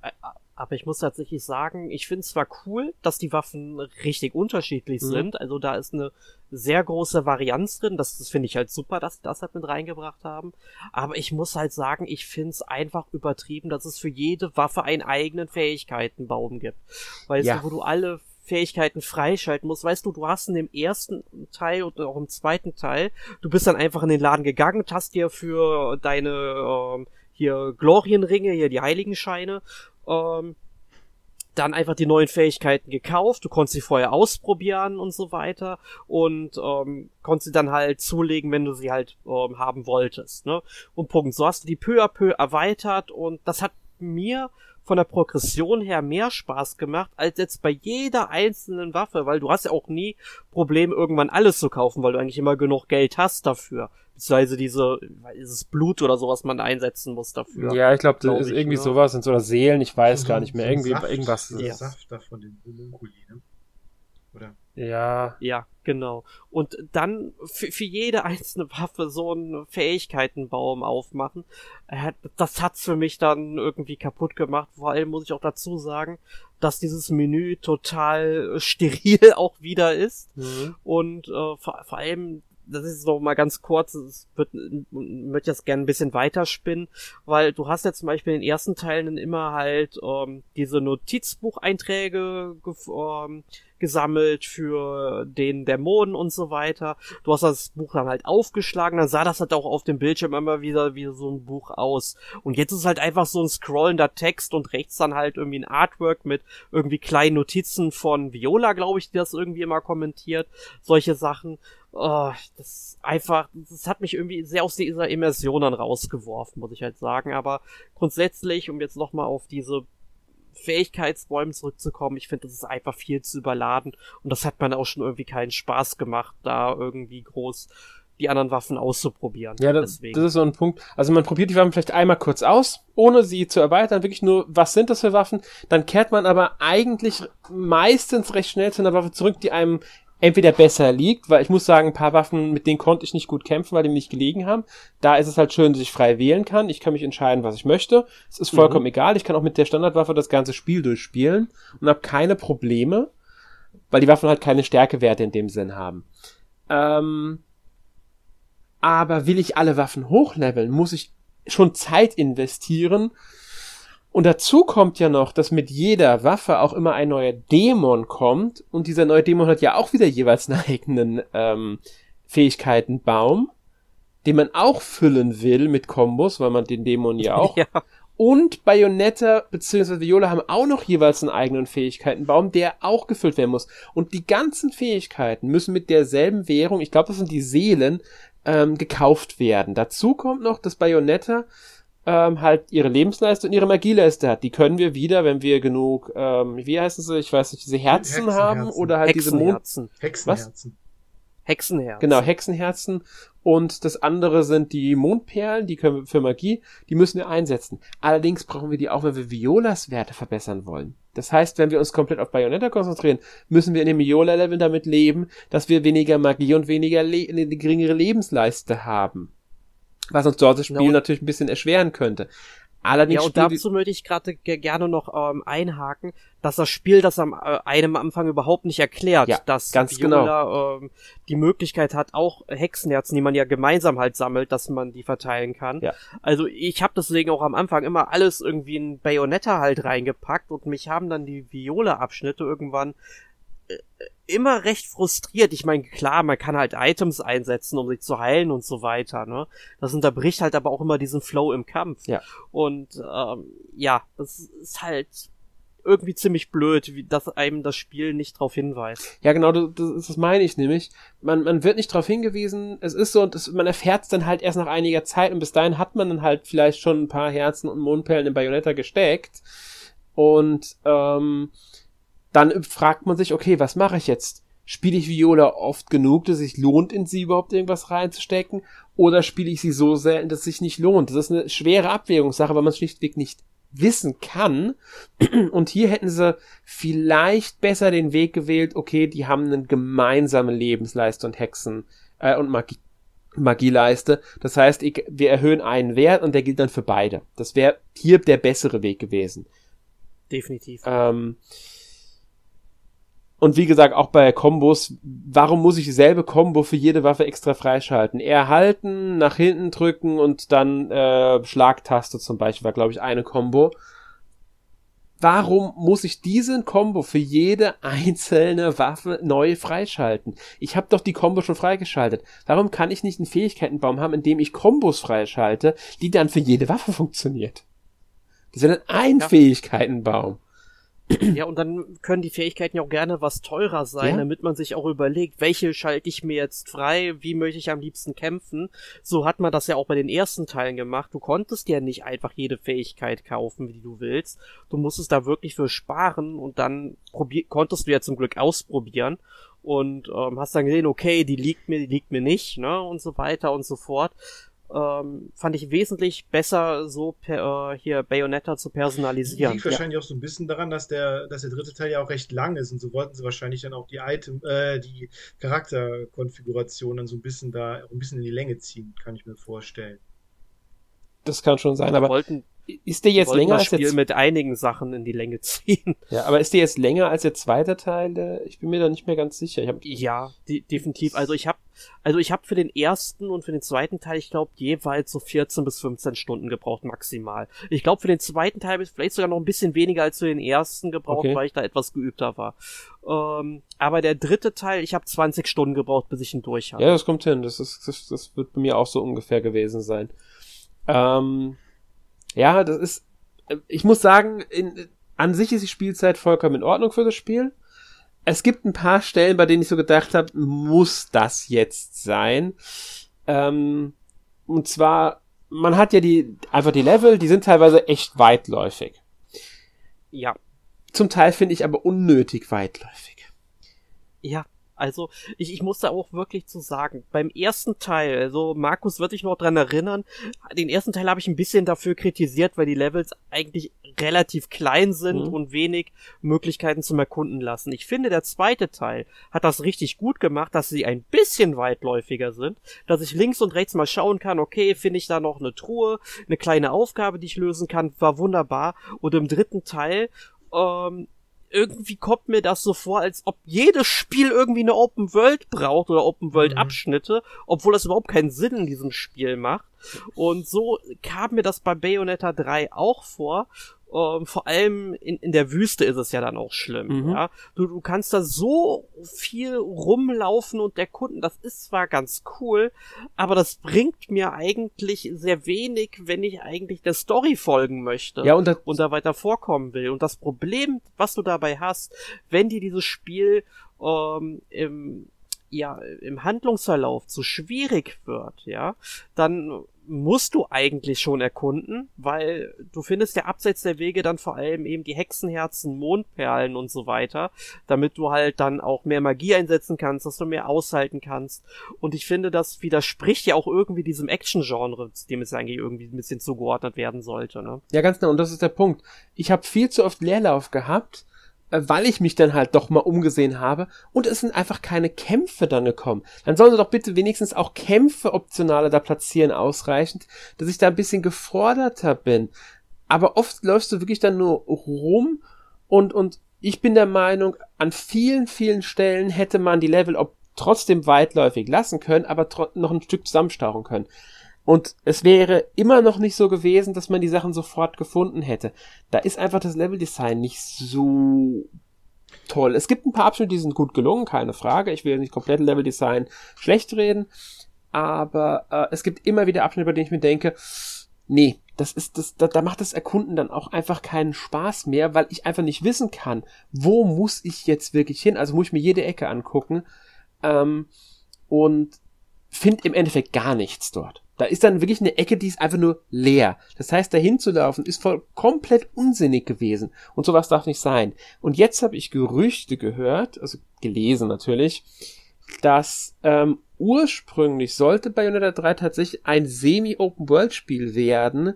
aber ich muss tatsächlich sagen, ich finde es zwar cool, dass die Waffen richtig unterschiedlich mhm. sind. Also da ist eine sehr große Varianz drin. Das, das finde ich halt super, dass sie das halt mit reingebracht haben. Aber ich muss halt sagen, ich finde es einfach übertrieben, dass es für jede Waffe einen eigenen Fähigkeitenbaum gibt. Weißt ja. du, wo du alle Fähigkeiten freischalten musst. Weißt du, du hast in dem ersten Teil und auch im zweiten Teil, du bist dann einfach in den Laden gegangen und hast dir für deine ähm, hier Glorienringe, hier die Heiligenscheine ähm, dann einfach die neuen Fähigkeiten gekauft, du konntest sie vorher ausprobieren und so weiter und ähm, konntest sie dann halt zulegen, wenn du sie halt ähm, haben wolltest. Ne? Und Punkt. So hast du die peu à peu erweitert und das hat mir von der Progression her mehr Spaß gemacht als jetzt bei jeder einzelnen Waffe, weil du hast ja auch nie Probleme, irgendwann alles zu kaufen, weil du eigentlich immer genug Geld hast dafür beziehungsweise diese, dieses Blut oder sowas man einsetzen muss dafür. Ja, ich glaube, das glaub ist ich, irgendwie ne? sowas in so einer Seelen, ich weiß so gar nicht mehr, irgendwie Saft, irgendwas. Ja. Saft da von den Homunculi, ne? Oder? Ja. Ja, genau. Und dann für, für jede einzelne Waffe so einen Fähigkeitenbaum aufmachen. Äh, das hat's für mich dann irgendwie kaputt gemacht. Vor allem muss ich auch dazu sagen, dass dieses Menü total steril auch wieder ist. Mhm. Und äh, vor, vor allem das ist noch mal ganz kurz, möchte das gerne ein bisschen weiterspinnen, weil du hast ja zum Beispiel in den ersten Teilen immer halt ähm, diese Notizbucheinträge ähm, gesammelt für den Dämonen und so weiter. Du hast das Buch dann halt aufgeschlagen, dann sah das halt auch auf dem Bildschirm immer wieder wie so ein Buch aus. Und jetzt ist halt einfach so ein scrollender Text und rechts dann halt irgendwie ein Artwork mit irgendwie kleinen Notizen von Viola, glaube ich, die das irgendwie immer kommentiert. Solche Sachen. Oh, das einfach, das hat mich irgendwie sehr aus dieser Immersion dann rausgeworfen, muss ich halt sagen. Aber grundsätzlich, um jetzt nochmal auf diese Fähigkeitsbäumen zurückzukommen, ich finde, das ist einfach viel zu überladen und das hat man auch schon irgendwie keinen Spaß gemacht, da irgendwie groß die anderen Waffen auszuprobieren. Ja, das, das, ist so ein Punkt. Also man probiert die Waffen vielleicht einmal kurz aus, ohne sie zu erweitern, wirklich nur, was sind das für Waffen? Dann kehrt man aber eigentlich meistens recht schnell zu einer Waffe zurück, die einem entweder besser liegt, weil ich muss sagen, ein paar Waffen, mit denen konnte ich nicht gut kämpfen, weil die mir nicht gelegen haben. Da ist es halt schön, dass ich frei wählen kann. Ich kann mich entscheiden, was ich möchte. Es ist vollkommen mhm. egal. Ich kann auch mit der Standardwaffe das ganze Spiel durchspielen und habe keine Probleme, weil die Waffen halt keine Stärkewerte in dem Sinn haben. Ähm, aber will ich alle Waffen hochleveln, muss ich schon Zeit investieren und dazu kommt ja noch, dass mit jeder Waffe auch immer ein neuer Dämon kommt. Und dieser neue Dämon hat ja auch wieder jeweils einen eigenen ähm, Fähigkeitenbaum, den man auch füllen will mit Kombos, weil man den Dämon ja auch. ja. Und Bayonetta bzw. Viola haben auch noch jeweils einen eigenen Fähigkeitenbaum, der auch gefüllt werden muss. Und die ganzen Fähigkeiten müssen mit derselben Währung, ich glaube, das sind die Seelen, ähm, gekauft werden. Dazu kommt noch, dass Bayonetta ähm, halt ihre Lebensleiste und ihre Magieleiste hat. Die können wir wieder, wenn wir genug, ähm, wie heißen sie, ich weiß nicht, diese Herzen, haben oder halt diese Mond... Hexenherzen. Was? Hexenherzen. Genau, Hexenherzen. Und das andere sind die Mondperlen, die können wir für Magie, die müssen wir einsetzen. Allerdings brauchen wir die auch, wenn wir Violas Werte verbessern wollen. Das heißt, wenn wir uns komplett auf Bayonetta konzentrieren, müssen wir in dem Viola-Level damit leben, dass wir weniger Magie und weniger Le eine geringere Lebensleiste haben was uns dort das Spiel genau. natürlich ein bisschen erschweren könnte. Allerdings ja, und dazu möchte ich gerade gerne noch ähm, einhaken, dass das Spiel das am äh, einem Anfang überhaupt nicht erklärt, ja, dass ganz Viola genau. ähm, die Möglichkeit hat, auch Hexenherzen, die man ja gemeinsam halt sammelt, dass man die verteilen kann. Ja. Also ich habe deswegen auch am Anfang immer alles irgendwie in Bayonetta halt reingepackt und mich haben dann die Viola-Abschnitte irgendwann immer recht frustriert. Ich meine, klar, man kann halt Items einsetzen, um sich zu heilen und so weiter, ne? Das unterbricht halt aber auch immer diesen Flow im Kampf. Ja. Und ähm, ja, das ist halt irgendwie ziemlich blöd, wie dass einem das Spiel nicht darauf hinweist. Ja, genau, das, das meine ich nämlich. Man, man wird nicht darauf hingewiesen, es ist so, und das, man erfährt es dann halt erst nach einiger Zeit und bis dahin hat man dann halt vielleicht schon ein paar Herzen und Mondperlen in Bayonetta gesteckt. Und ähm, dann fragt man sich, okay, was mache ich jetzt? Spiele ich Viola oft genug, dass es sich lohnt, in sie überhaupt irgendwas reinzustecken? Oder spiele ich sie so selten, dass es sich nicht lohnt? Das ist eine schwere Abwägungssache, weil man schlichtweg nicht wissen kann. Und hier hätten sie vielleicht besser den Weg gewählt, okay, die haben eine gemeinsame Lebensleiste und Hexen äh, und Magie. Magieleiste. Das heißt, ich, wir erhöhen einen Wert und der gilt dann für beide. Das wäre hier der bessere Weg gewesen. Definitiv. Ähm, und wie gesagt, auch bei Kombos, warum muss ich dieselbe Combo für jede Waffe extra freischalten? Erhalten, nach hinten drücken und dann äh, Schlagtaste zum Beispiel war, glaube ich, eine Combo. Warum muss ich diesen Combo für jede einzelne Waffe neu freischalten? Ich habe doch die Combo schon freigeschaltet. Warum kann ich nicht einen Fähigkeitenbaum haben, in dem ich Kombos freischalte, die dann für jede Waffe funktioniert? Das wäre dann ein ja. Fähigkeitenbaum. Ja, und dann können die Fähigkeiten ja auch gerne was teurer sein, ja? damit man sich auch überlegt, welche schalte ich mir jetzt frei, wie möchte ich am liebsten kämpfen. So hat man das ja auch bei den ersten Teilen gemacht. Du konntest ja nicht einfach jede Fähigkeit kaufen, wie du willst. Du musstest da wirklich für sparen und dann probier konntest du ja zum Glück ausprobieren und ähm, hast dann gesehen, okay, die liegt mir, die liegt mir nicht, ne, und so weiter und so fort. Ähm, fand ich wesentlich besser, so per, äh, hier Bayonetta zu personalisieren. Liegt wahrscheinlich ja. auch so ein bisschen daran, dass der, dass der dritte Teil ja auch recht lang ist und so wollten sie wahrscheinlich dann auch die Item, äh, die Charakterkonfiguration dann so ein bisschen da, ein bisschen in die Länge ziehen, kann ich mir vorstellen. Das kann schon sein, aber wollten, ist der jetzt länger als Spiel jetzt mit einigen Sachen in die Länge ziehen. Ja, aber ist der jetzt länger als der zweite Teil? Ich bin mir da nicht mehr ganz sicher. Ich hab... ja, die, definitiv. Also ich habe also ich habe für den ersten und für den zweiten Teil, ich glaube, jeweils so 14 bis 15 Stunden gebraucht maximal. Ich glaube, für den zweiten Teil habe ich vielleicht sogar noch ein bisschen weniger als für den ersten gebraucht, okay. weil ich da etwas geübter war. Ähm, aber der dritte Teil, ich habe 20 Stunden gebraucht, bis ich ihn durch hatte. Ja, das kommt hin. Das, ist, das, das wird bei mir auch so ungefähr gewesen sein. Ähm, ja, das ist, äh, ich muss sagen, in, an sich ist die Spielzeit vollkommen in Ordnung für das Spiel. Es gibt ein paar Stellen, bei denen ich so gedacht habe, muss das jetzt sein? Ähm, und zwar, man hat ja die, einfach die Level, die sind teilweise echt weitläufig. Ja. Zum Teil finde ich aber unnötig weitläufig. Ja, also ich, ich muss da auch wirklich zu sagen, beim ersten Teil, also Markus wird sich noch dran erinnern, den ersten Teil habe ich ein bisschen dafür kritisiert, weil die Levels eigentlich relativ klein sind mhm. und wenig Möglichkeiten zum Erkunden lassen. Ich finde, der zweite Teil hat das richtig gut gemacht, dass sie ein bisschen weitläufiger sind, dass ich links und rechts mal schauen kann, okay, finde ich da noch eine Truhe, eine kleine Aufgabe, die ich lösen kann, war wunderbar. Und im dritten Teil ähm, irgendwie kommt mir das so vor, als ob jedes Spiel irgendwie eine Open World braucht oder Open World mhm. Abschnitte, obwohl das überhaupt keinen Sinn in diesem Spiel macht. Und so kam mir das bei Bayonetta 3 auch vor. Ähm, vor allem in, in der Wüste ist es ja dann auch schlimm. Mhm. Ja? Du, du kannst da so viel rumlaufen und erkunden. Das ist zwar ganz cool, aber das bringt mir eigentlich sehr wenig, wenn ich eigentlich der Story folgen möchte ja, und, und da weiter vorkommen will. Und das Problem, was du dabei hast, wenn dir dieses Spiel ähm, im ja, im Handlungsverlauf zu schwierig wird, ja, dann musst du eigentlich schon erkunden, weil du findest ja abseits der Wege dann vor allem eben die Hexenherzen, Mondperlen und so weiter, damit du halt dann auch mehr Magie einsetzen kannst, dass du mehr aushalten kannst. Und ich finde, das widerspricht ja auch irgendwie diesem Action-Genre, dem es eigentlich irgendwie ein bisschen zugeordnet werden sollte. Ne? Ja, ganz genau. Und das ist der Punkt. Ich habe viel zu oft Leerlauf gehabt weil ich mich dann halt doch mal umgesehen habe und es sind einfach keine Kämpfe dann gekommen. Dann sollen sie doch bitte wenigstens auch Kämpfe optionale da platzieren ausreichend, dass ich da ein bisschen geforderter bin. Aber oft läufst du wirklich dann nur rum und, und ich bin der Meinung, an vielen, vielen Stellen hätte man die Level ob trotzdem weitläufig lassen können, aber noch ein Stück zusammenstauchen können. Und es wäre immer noch nicht so gewesen, dass man die Sachen sofort gefunden hätte. Da ist einfach das Leveldesign nicht so toll. Es gibt ein paar Abschnitte, die sind gut gelungen, keine Frage. Ich will nicht komplett Leveldesign schlecht reden. Aber äh, es gibt immer wieder Abschnitte, bei denen ich mir denke, nee, das ist das, da, da macht das Erkunden dann auch einfach keinen Spaß mehr, weil ich einfach nicht wissen kann, wo muss ich jetzt wirklich hin. Also muss ich mir jede Ecke angucken. Ähm, und finde im Endeffekt gar nichts dort. Da ist dann wirklich eine Ecke, die ist einfach nur leer. Das heißt, dahin zu laufen ist voll komplett unsinnig gewesen. Und sowas darf nicht sein. Und jetzt habe ich Gerüchte gehört, also gelesen natürlich, dass ähm, ursprünglich sollte Bayonetta 3 tatsächlich ein Semi-Open-World-Spiel werden.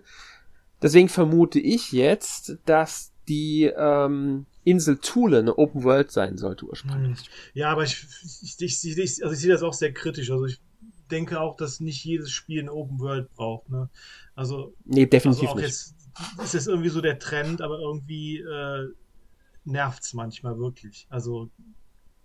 Deswegen vermute ich jetzt, dass die ähm, Insel Thule eine Open World sein sollte ursprünglich. Ja, aber ich, ich, ich, ich, also ich sehe das auch sehr kritisch. Also ich denke auch, dass nicht jedes Spiel eine Open World braucht. Ne? Also, nee, definitiv also nicht. Jetzt, ist das irgendwie so der Trend, aber irgendwie äh, nervt es manchmal wirklich. Also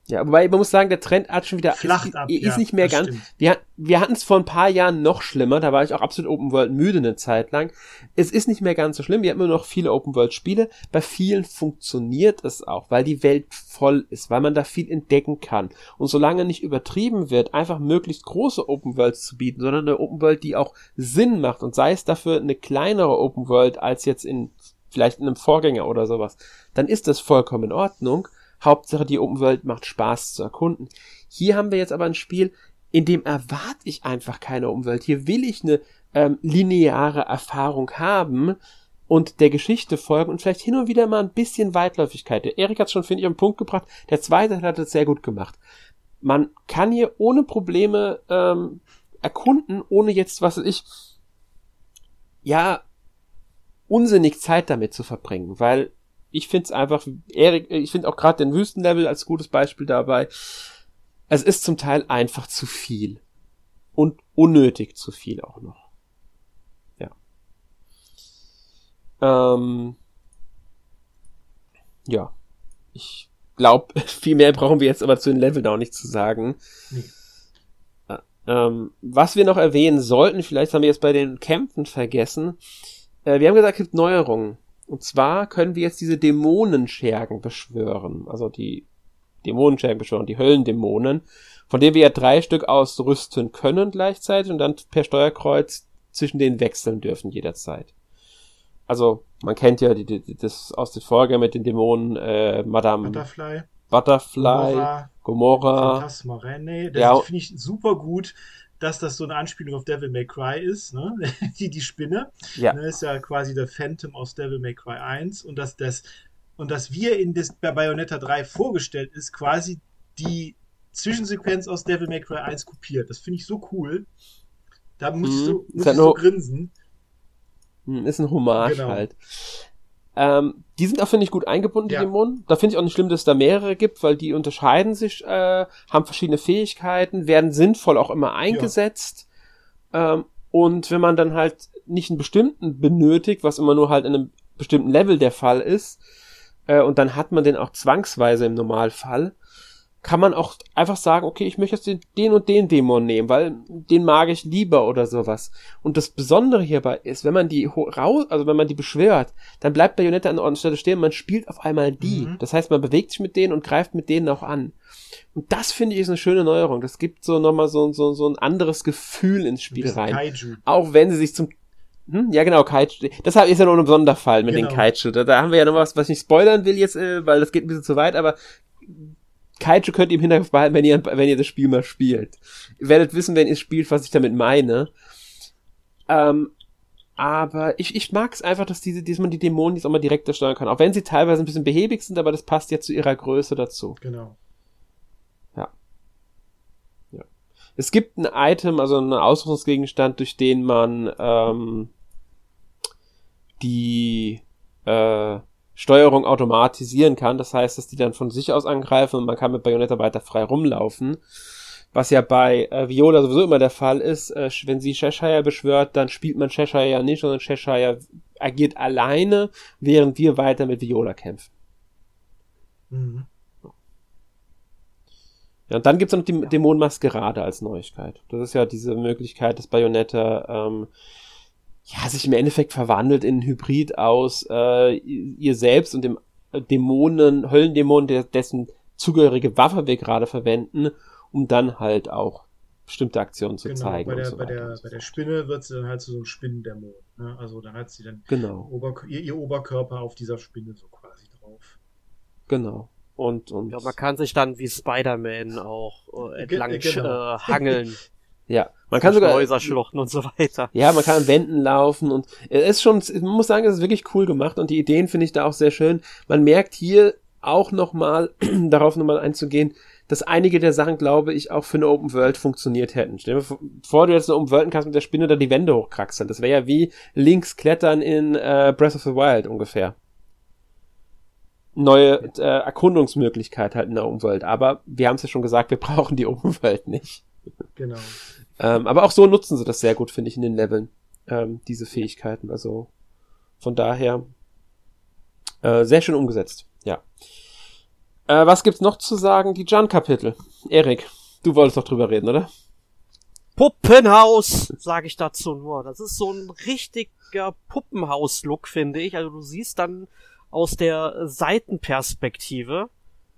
ja, wobei man muss sagen, der Trend hat schon wieder Flacht ist, ab, ist ja, nicht mehr ganz. Stimmt. Wir, wir hatten es vor ein paar Jahren noch schlimmer, da war ich auch absolut Open World müde eine Zeit lang. Es ist nicht mehr ganz so schlimm, wir haben immer noch viele Open World Spiele. Bei vielen funktioniert es auch, weil die Welt voll ist, weil man da viel entdecken kann. Und solange nicht übertrieben wird, einfach möglichst große Open Worlds zu bieten, sondern eine Open World, die auch Sinn macht und sei es dafür eine kleinere Open World als jetzt in vielleicht in einem Vorgänger oder sowas, dann ist das vollkommen in Ordnung. Hauptsache die Open World macht Spaß zu erkunden. Hier haben wir jetzt aber ein Spiel, in dem erwarte ich einfach keine Open World. Hier will ich eine ähm, lineare Erfahrung haben und der Geschichte folgen und vielleicht hin und wieder mal ein bisschen Weitläufigkeit. Der Erik hat schon, finde ich, einen Punkt gebracht. Der zweite hat es sehr gut gemacht. Man kann hier ohne Probleme ähm, erkunden, ohne jetzt, was weiß ich, ja, unsinnig Zeit damit zu verbringen, weil ich finde es einfach, Erik, ich finde auch gerade den Wüstenlevel als gutes Beispiel dabei. Es ist zum Teil einfach zu viel. Und unnötig zu viel auch noch. Ja. Ähm, ja. Ich glaube, viel mehr brauchen wir jetzt aber zu den Leveln auch nicht zu sagen. Nee. Ähm, was wir noch erwähnen sollten, vielleicht haben wir jetzt bei den Kämpfen vergessen. Äh, wir haben gesagt, es gibt Neuerungen. Und zwar können wir jetzt diese Dämonenschergen beschwören. Also die Dämonenschergen beschwören, die Höllendämonen, von denen wir ja drei Stück ausrüsten können gleichzeitig und dann per Steuerkreuz zwischen denen wechseln dürfen jederzeit. Also, man kennt ja die, die, das aus der Folge mit den Dämonen äh, Madame Butterfly, Butterfly Gomorra, Gomorra Phantasma. Das ja. finde ich super gut dass das so eine Anspielung auf Devil May Cry ist, ne? die, die Spinne. Ja. Ne, ist ja quasi der Phantom aus Devil May Cry 1 und dass das und dass wir in das bei Bayonetta 3 vorgestellt ist, quasi die Zwischensequenz aus Devil May Cry 1 kopiert. Das finde ich so cool. Da musst mhm. du, musst du so grinsen. Hm, ist ein Hommage genau. halt. Ähm, die sind auch, finde ich, gut eingebunden, die ja. Dämonen. Da finde ich auch nicht schlimm, dass es da mehrere gibt, weil die unterscheiden sich, äh, haben verschiedene Fähigkeiten, werden sinnvoll auch immer eingesetzt. Ja. Ähm, und wenn man dann halt nicht einen bestimmten benötigt, was immer nur halt in einem bestimmten Level der Fall ist, äh, und dann hat man den auch zwangsweise im Normalfall, kann man auch einfach sagen, okay, ich möchte jetzt den, den und den Dämon nehmen, weil den mag ich lieber oder sowas. Und das Besondere hierbei ist, wenn man die raus, also wenn man die beschwört, dann bleibt Bayonetta an der Stelle stehen, man spielt auf einmal die. Mhm. Das heißt, man bewegt sich mit denen und greift mit denen auch an. Und das finde ich ist eine schöne Neuerung. Das gibt so nochmal so, so, so ein anderes Gefühl ins Spiel rein. Kaiju. Auch wenn sie sich zum hm, ja, genau, Kaiju. Das ist ja nur ein Sonderfall mit genau. den Kaiju. Da, da haben wir ja noch was, was ich nicht spoilern will jetzt, äh, weil das geht ein bisschen zu weit, aber Kaiju könnt ihr im Hinterkopf behalten, wenn ihr, wenn ihr das Spiel mal spielt. Ihr werdet wissen, wenn ihr spielt, was ich damit meine. Ähm, aber ich, ich mag es einfach, dass diese, dass man die Dämonen jetzt auch mal direkt steuern kann. Auch wenn sie teilweise ein bisschen behäbig sind, aber das passt ja zu ihrer Größe dazu. Genau. Ja. Ja. Es gibt ein Item, also einen Ausrüstungsgegenstand, durch den man ähm, die äh, Steuerung automatisieren kann. Das heißt, dass die dann von sich aus angreifen und man kann mit Bayonetta weiter frei rumlaufen. Was ja bei äh, Viola sowieso immer der Fall ist, äh, wenn sie Cheshire beschwört, dann spielt man Cheshire ja nicht, sondern Cheshire agiert alleine, während wir weiter mit Viola kämpfen. Mhm. Ja, und dann gibt's noch die Dämonenmaskerade als Neuigkeit. Das ist ja diese Möglichkeit, dass Bayonetta ähm, ja, sich im Endeffekt verwandelt in ein Hybrid aus äh, ihr selbst und dem Dämonen, Höllendämonen, der, dessen zugehörige Waffe wir gerade verwenden, um dann halt auch bestimmte Aktionen zu genau, zeigen. Bei der, so bei, der, bei der Spinne wird sie dann halt zu so einem Spinnendämon. Ne? Also dann hat sie dann genau. Ober ihr, ihr, Oberkörper auf dieser Spinne so quasi drauf. Genau. Und, und ja, man kann sich dann wie Spider-Man auch äh, entlang genau. äh, hangeln. Ja, man kann sogar Häuserschluchten und so weiter. Ja, man kann an Wänden laufen und es ist schon, man muss sagen, es ist wirklich cool gemacht und die Ideen finde ich da auch sehr schön. Man merkt hier auch nochmal, darauf nochmal einzugehen, dass einige der Sachen, glaube ich, auch für eine Open World funktioniert hätten. Stell dir vor, du jetzt eine Open World kannst mit der Spinne da die Wände hochkraxeln. Das wäre ja wie links klettern in äh, Breath of the Wild ungefähr. Neue äh, Erkundungsmöglichkeit halt in der Open World. Aber wir haben es ja schon gesagt, wir brauchen die Open World nicht. Genau. Ähm, aber auch so nutzen sie das sehr gut, finde ich, in den Leveln, ähm, diese Fähigkeiten. Also von daher äh, sehr schön umgesetzt, ja. Äh, was gibt's noch zu sagen? Die Jan-Kapitel. Erik, du wolltest doch drüber reden, oder? Puppenhaus, sage ich dazu nur. Das ist so ein richtiger Puppenhaus-Look, finde ich. Also du siehst dann aus der Seitenperspektive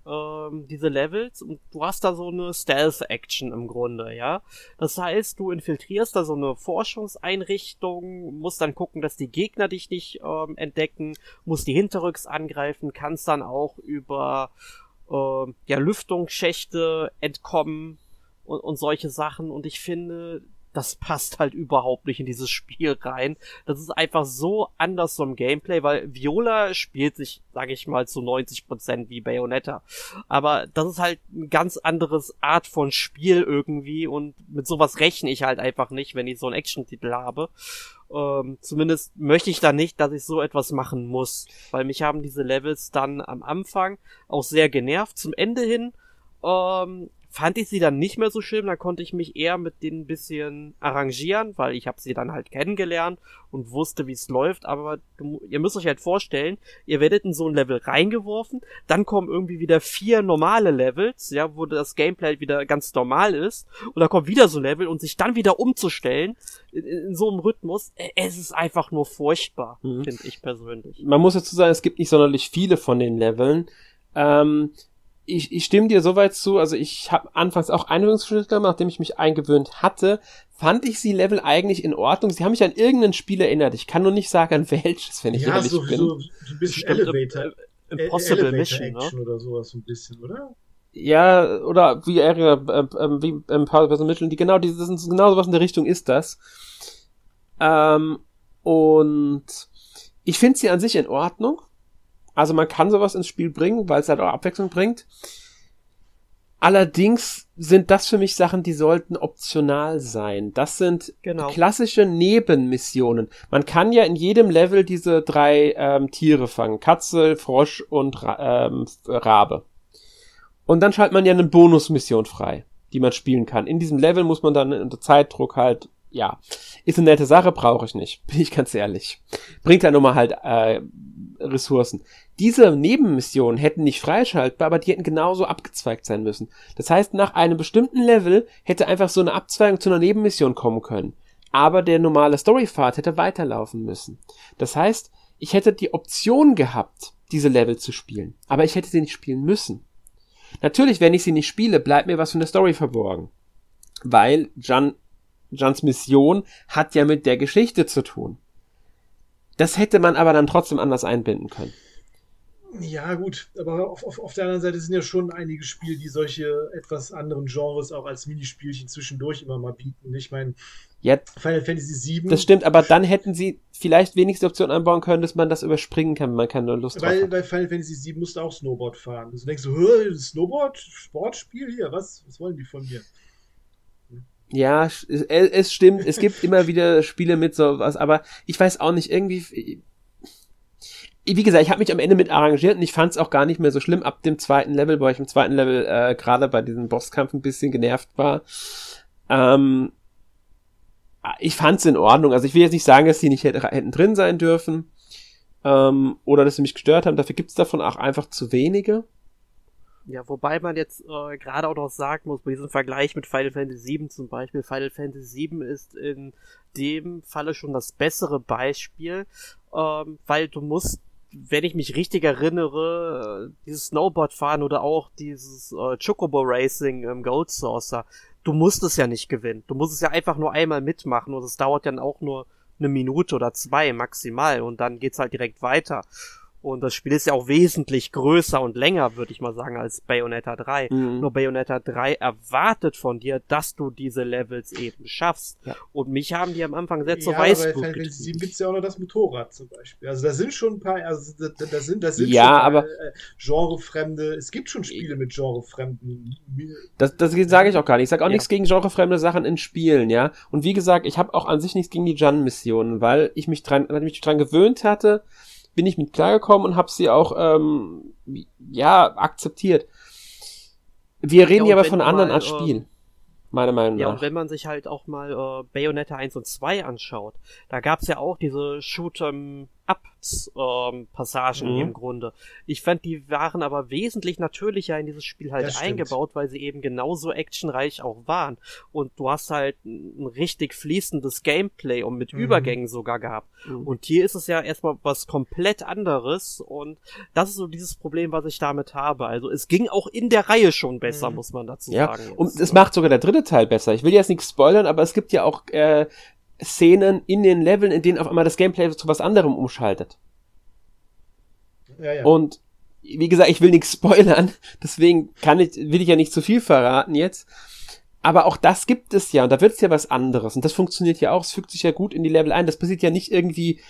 ähm, diese Levels und du hast da so eine Stealth-Action im Grunde, ja. Das heißt, du infiltrierst da so eine Forschungseinrichtung, musst dann gucken, dass die Gegner dich nicht ähm, entdecken, musst die hinterrücks angreifen, kannst dann auch über äh, ja, Lüftungsschächte entkommen und, und solche Sachen. Und ich finde, das passt halt überhaupt nicht in dieses Spiel rein. Das ist einfach so anders vom Gameplay, weil Viola spielt sich, sage ich mal, zu 90% wie Bayonetta. Aber das ist halt ein ganz anderes Art von Spiel irgendwie und mit sowas rechne ich halt einfach nicht, wenn ich so einen Action-Titel habe. Ähm, zumindest möchte ich da nicht, dass ich so etwas machen muss, weil mich haben diese Levels dann am Anfang auch sehr genervt. Zum Ende hin ähm, fand ich sie dann nicht mehr so schlimm, da konnte ich mich eher mit denen ein bisschen arrangieren, weil ich habe sie dann halt kennengelernt und wusste, wie es läuft, aber du, ihr müsst euch halt vorstellen, ihr werdet in so ein Level reingeworfen, dann kommen irgendwie wieder vier normale Levels, ja, wo das Gameplay halt wieder ganz normal ist und da kommt wieder so ein Level und sich dann wieder umzustellen in, in so einem Rhythmus, äh, es ist einfach nur furchtbar, mhm. finde ich persönlich. Man muss dazu sagen, es gibt nicht sonderlich viele von den Leveln. Ähm, ich, ich stimme dir soweit zu, also ich habe anfangs auch gemacht, nachdem ich mich eingewöhnt hatte, fand ich sie Level eigentlich in Ordnung. Sie haben mich an irgendein Spiel erinnert. Ich kann nur nicht sagen, an welches, wenn ich ja, ehrlich so, bin. So, so ein bisschen Elevator. Äh, Impossible Elevator Mission, Action ne? oder sowas ein bisschen, oder? Ja, oder wie, äh, äh, wie Impossible Mission, die genau, die, das sind genau sowas in der Richtung ist das. Ähm, und ich finde sie an sich in Ordnung. Also man kann sowas ins Spiel bringen, weil es halt auch Abwechslung bringt. Allerdings sind das für mich Sachen, die sollten optional sein. Das sind genau. klassische Nebenmissionen. Man kann ja in jedem Level diese drei ähm, Tiere fangen. Katze, Frosch und Ra ähm, Rabe. Und dann schaltet man ja eine Bonusmission frei, die man spielen kann. In diesem Level muss man dann unter Zeitdruck halt, ja, ist eine nette Sache, brauche ich nicht, bin ich ganz ehrlich. Bringt ja nur mal halt äh, Ressourcen. Diese Nebenmissionen hätten nicht freischaltbar, aber die hätten genauso abgezweigt sein müssen. Das heißt, nach einem bestimmten Level hätte einfach so eine Abzweigung zu einer Nebenmission kommen können. Aber der normale Storypfad hätte weiterlaufen müssen. Das heißt, ich hätte die Option gehabt, diese Level zu spielen. Aber ich hätte sie nicht spielen müssen. Natürlich, wenn ich sie nicht spiele, bleibt mir was von der Story verborgen. Weil Jan, Jans Mission hat ja mit der Geschichte zu tun. Das hätte man aber dann trotzdem anders einbinden können. Ja, gut, aber auf, auf, auf der anderen Seite sind ja schon einige Spiele, die solche etwas anderen Genres auch als Minispielchen zwischendurch immer mal bieten. Ich meine, ja, Final Fantasy VII. Das stimmt, aber dann hätten sie vielleicht wenigstens Option einbauen können, dass man das überspringen kann, wenn man keine Lust weil, drauf hat. Bei Final Fantasy VII musst du auch Snowboard fahren. Also denkst du, Snowboard, Sportspiel hier, was, was wollen die von mir? Ja, es, es stimmt, es gibt immer wieder Spiele mit sowas, aber ich weiß auch nicht, irgendwie wie gesagt, ich habe mich am Ende mit arrangiert und ich fand es auch gar nicht mehr so schlimm ab dem zweiten Level, wo ich im zweiten Level äh, gerade bei diesem Bosskampf ein bisschen genervt war. Ähm, ich fand es in Ordnung. Also ich will jetzt nicht sagen, dass die nicht hätten drin sein dürfen ähm, oder dass sie mich gestört haben. Dafür gibt es davon auch einfach zu wenige. Ja, wobei man jetzt äh, gerade auch noch sagen muss, bei diesem Vergleich mit Final Fantasy VII zum Beispiel, Final Fantasy VII ist in dem Falle schon das bessere Beispiel, ähm, weil du musst wenn ich mich richtig erinnere, äh, dieses Snowboard-Fahren oder auch dieses äh, Chocobo Racing im Gold Saucer, du musst es ja nicht gewinnen. Du musst es ja einfach nur einmal mitmachen und es dauert dann auch nur eine Minute oder zwei maximal und dann geht's halt direkt weiter. Und das Spiel ist ja auch wesentlich größer und länger, würde ich mal sagen, als Bayonetta 3. Mhm. Nur Bayonetta 3 erwartet von dir, dass du diese Levels eben schaffst. Ja. Und mich haben die am Anfang sehr zur ja, Weißblut Final 7 gibt's ja auch noch das Motorrad zum Beispiel. Also da sind schon ein paar, also da, da sind, da sind ja, schon aber, äh, genrefremde, es gibt schon Spiele mit genrefremden. Das, das sage ich auch gar nicht. Ich sage auch ja. nichts gegen genrefremde Sachen in Spielen, ja. Und wie gesagt, ich habe auch an sich nichts gegen die Jan-Missionen, weil ich mich dran, weil ich mich dran gewöhnt hatte, bin ich mit klargekommen und habe sie auch ähm, ja akzeptiert. Wir reden ja, aber von anderen als Spiel. Ähm, meiner Meinung nach. Ja, und wenn man sich halt auch mal äh, Bayonetta 1 und 2 anschaut, da gab's ja auch diese Shoot'em Up-Passagen ähm, mhm. im Grunde. Ich fand, die waren aber wesentlich natürlicher in dieses Spiel halt eingebaut, weil sie eben genauso actionreich auch waren. Und du hast halt ein richtig fließendes Gameplay und mit mhm. Übergängen sogar gehabt. Mhm. Und hier ist es ja erstmal was komplett anderes und das ist so dieses Problem, was ich damit habe. Also es ging auch in der Reihe schon besser, mhm. muss man dazu ja. sagen. Jetzt. Und es macht sogar der dritte Teil besser. Ich will jetzt nichts spoilern, aber es gibt ja auch äh, Szenen in den Leveln, in denen auf einmal das Gameplay zu was anderem umschaltet. Ja, ja. Und wie gesagt, ich will nichts spoilern, deswegen kann ich, will ich ja nicht zu viel verraten jetzt. aber auch das gibt es ja und da wird es ja was anderes und das funktioniert ja auch, es fügt sich ja gut in die Level ein. Das passiert ja nicht irgendwie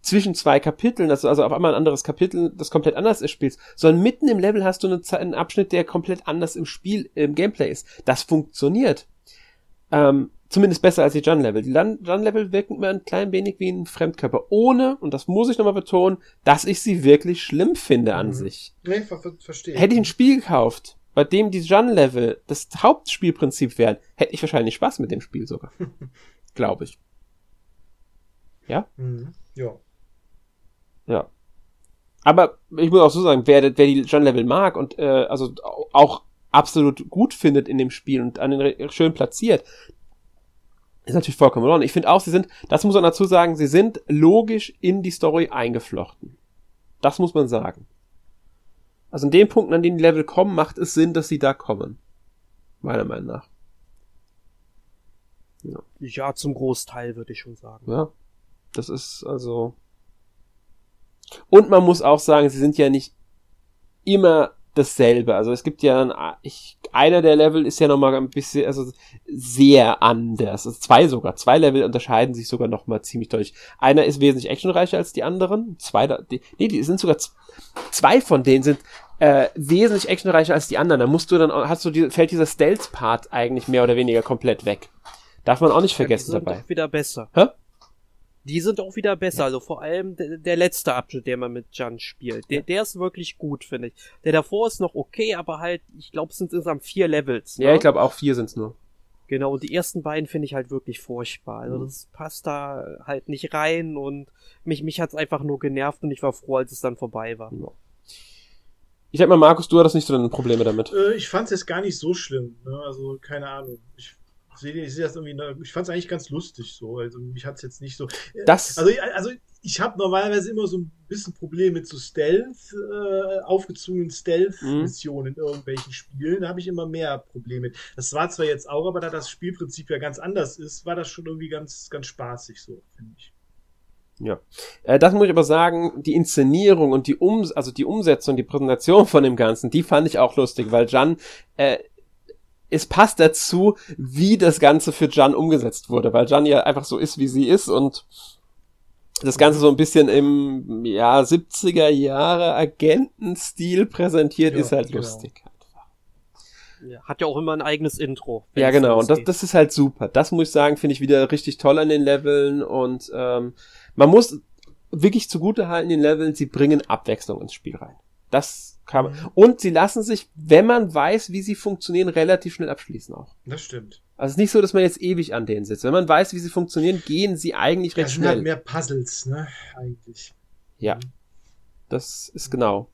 zwischen zwei Kapiteln, dass du also auf einmal ein anderes Kapitel, das komplett anders ist, spielst, sondern mitten im Level hast du eine, einen Abschnitt, der komplett anders im Spiel, im Gameplay ist. Das funktioniert. Ähm, zumindest besser als die Jun-Level. Die Jun-Level wirken mir ein klein wenig wie ein Fremdkörper, ohne, und das muss ich nochmal betonen, dass ich sie wirklich schlimm finde an mhm. sich. Nee, ver verstehe. Hätte ich ein Spiel gekauft, bei dem die Jun-Level das Hauptspielprinzip wären, hätte ich wahrscheinlich Spaß mit dem Spiel sogar. Glaube ich. Ja? Mhm. Ja. Ja. Aber ich muss auch so sagen, wer, wer die Jun-Level mag und äh, also auch absolut gut findet in dem Spiel und an den schön platziert, ist natürlich vollkommen in Ordnung. Ich finde auch, sie sind, das muss man dazu sagen, sie sind logisch in die Story eingeflochten. Das muss man sagen. Also in den Punkten, an denen die Level kommen, macht es Sinn, dass sie da kommen. Meiner Meinung nach. Ja, ja zum Großteil würde ich schon sagen. Ja. Das ist also. Und man muss auch sagen, sie sind ja nicht immer dasselbe. Also es gibt ja ein, ich, einer der Level ist ja nochmal ein bisschen, also sehr anders. Also zwei sogar. Zwei Level unterscheiden sich sogar nochmal ziemlich deutlich. Einer ist wesentlich actionreicher als die anderen. Zwei, die, nee, die sind sogar, zwei von denen sind äh, wesentlich actionreicher als die anderen. Da musst du dann, hast du, die, fällt dieser Stealth-Part eigentlich mehr oder weniger komplett weg. Darf man auch nicht vergessen ja, die sind dabei. Doch wieder besser. Hä? Die sind auch wieder besser, also vor allem der, der letzte Abschnitt, der man mit Jan spielt. Der, der ist wirklich gut, finde ich. Der davor ist noch okay, aber halt, ich glaube, es sind insgesamt vier Levels. Ne? Ja, ich glaube auch vier sind's nur. Genau, und die ersten beiden finde ich halt wirklich furchtbar. Also mhm. das passt da halt nicht rein und mich, mich hat's einfach nur genervt und ich war froh, als es dann vorbei war. Ja. Ich sag mal, Markus, du hattest nicht so eine Probleme damit. Äh, ich fand's jetzt gar nicht so schlimm. Ne? Also, keine Ahnung. Ich ich sehe das irgendwie, ich fand es eigentlich ganz lustig so. Also mich hat es jetzt nicht so. Äh, das also, also ich habe normalerweise immer so ein bisschen Probleme mit so Stealth, äh, aufgezwungenen Stealth-Missionen mhm. in irgendwelchen Spielen. Da habe ich immer mehr Probleme mit. Das war zwar jetzt auch, aber da das Spielprinzip ja ganz anders ist, war das schon irgendwie ganz, ganz spaßig so, finde ich. Ja. Äh, das muss ich aber sagen, die Inszenierung und die um also die Umsetzung, die Präsentation von dem Ganzen, die fand ich auch lustig, weil Jan äh, es passt dazu, wie das Ganze für Jan umgesetzt wurde, weil Jan ja einfach so ist, wie sie ist und das Ganze so ein bisschen im ja 70er Jahre Agentenstil präsentiert, ja, ist halt genau. lustig. Ja, hat ja auch immer ein eigenes Intro. Ja, genau. Und das, das ist halt super. Das muss ich sagen, finde ich wieder richtig toll an den Leveln. Und ähm, man muss wirklich zugute halten den Leveln, sie bringen Abwechslung ins Spiel rein. Das kann. Mhm. Und sie lassen sich, wenn man weiß, wie sie funktionieren, relativ schnell abschließen auch. Das stimmt. Also es ist nicht so, dass man jetzt ewig an denen sitzt. Wenn man weiß, wie sie funktionieren, gehen sie eigentlich recht das sind halt schnell. Halt mehr Puzzles, ne? Eigentlich. Ja. Mhm. Das ist genau.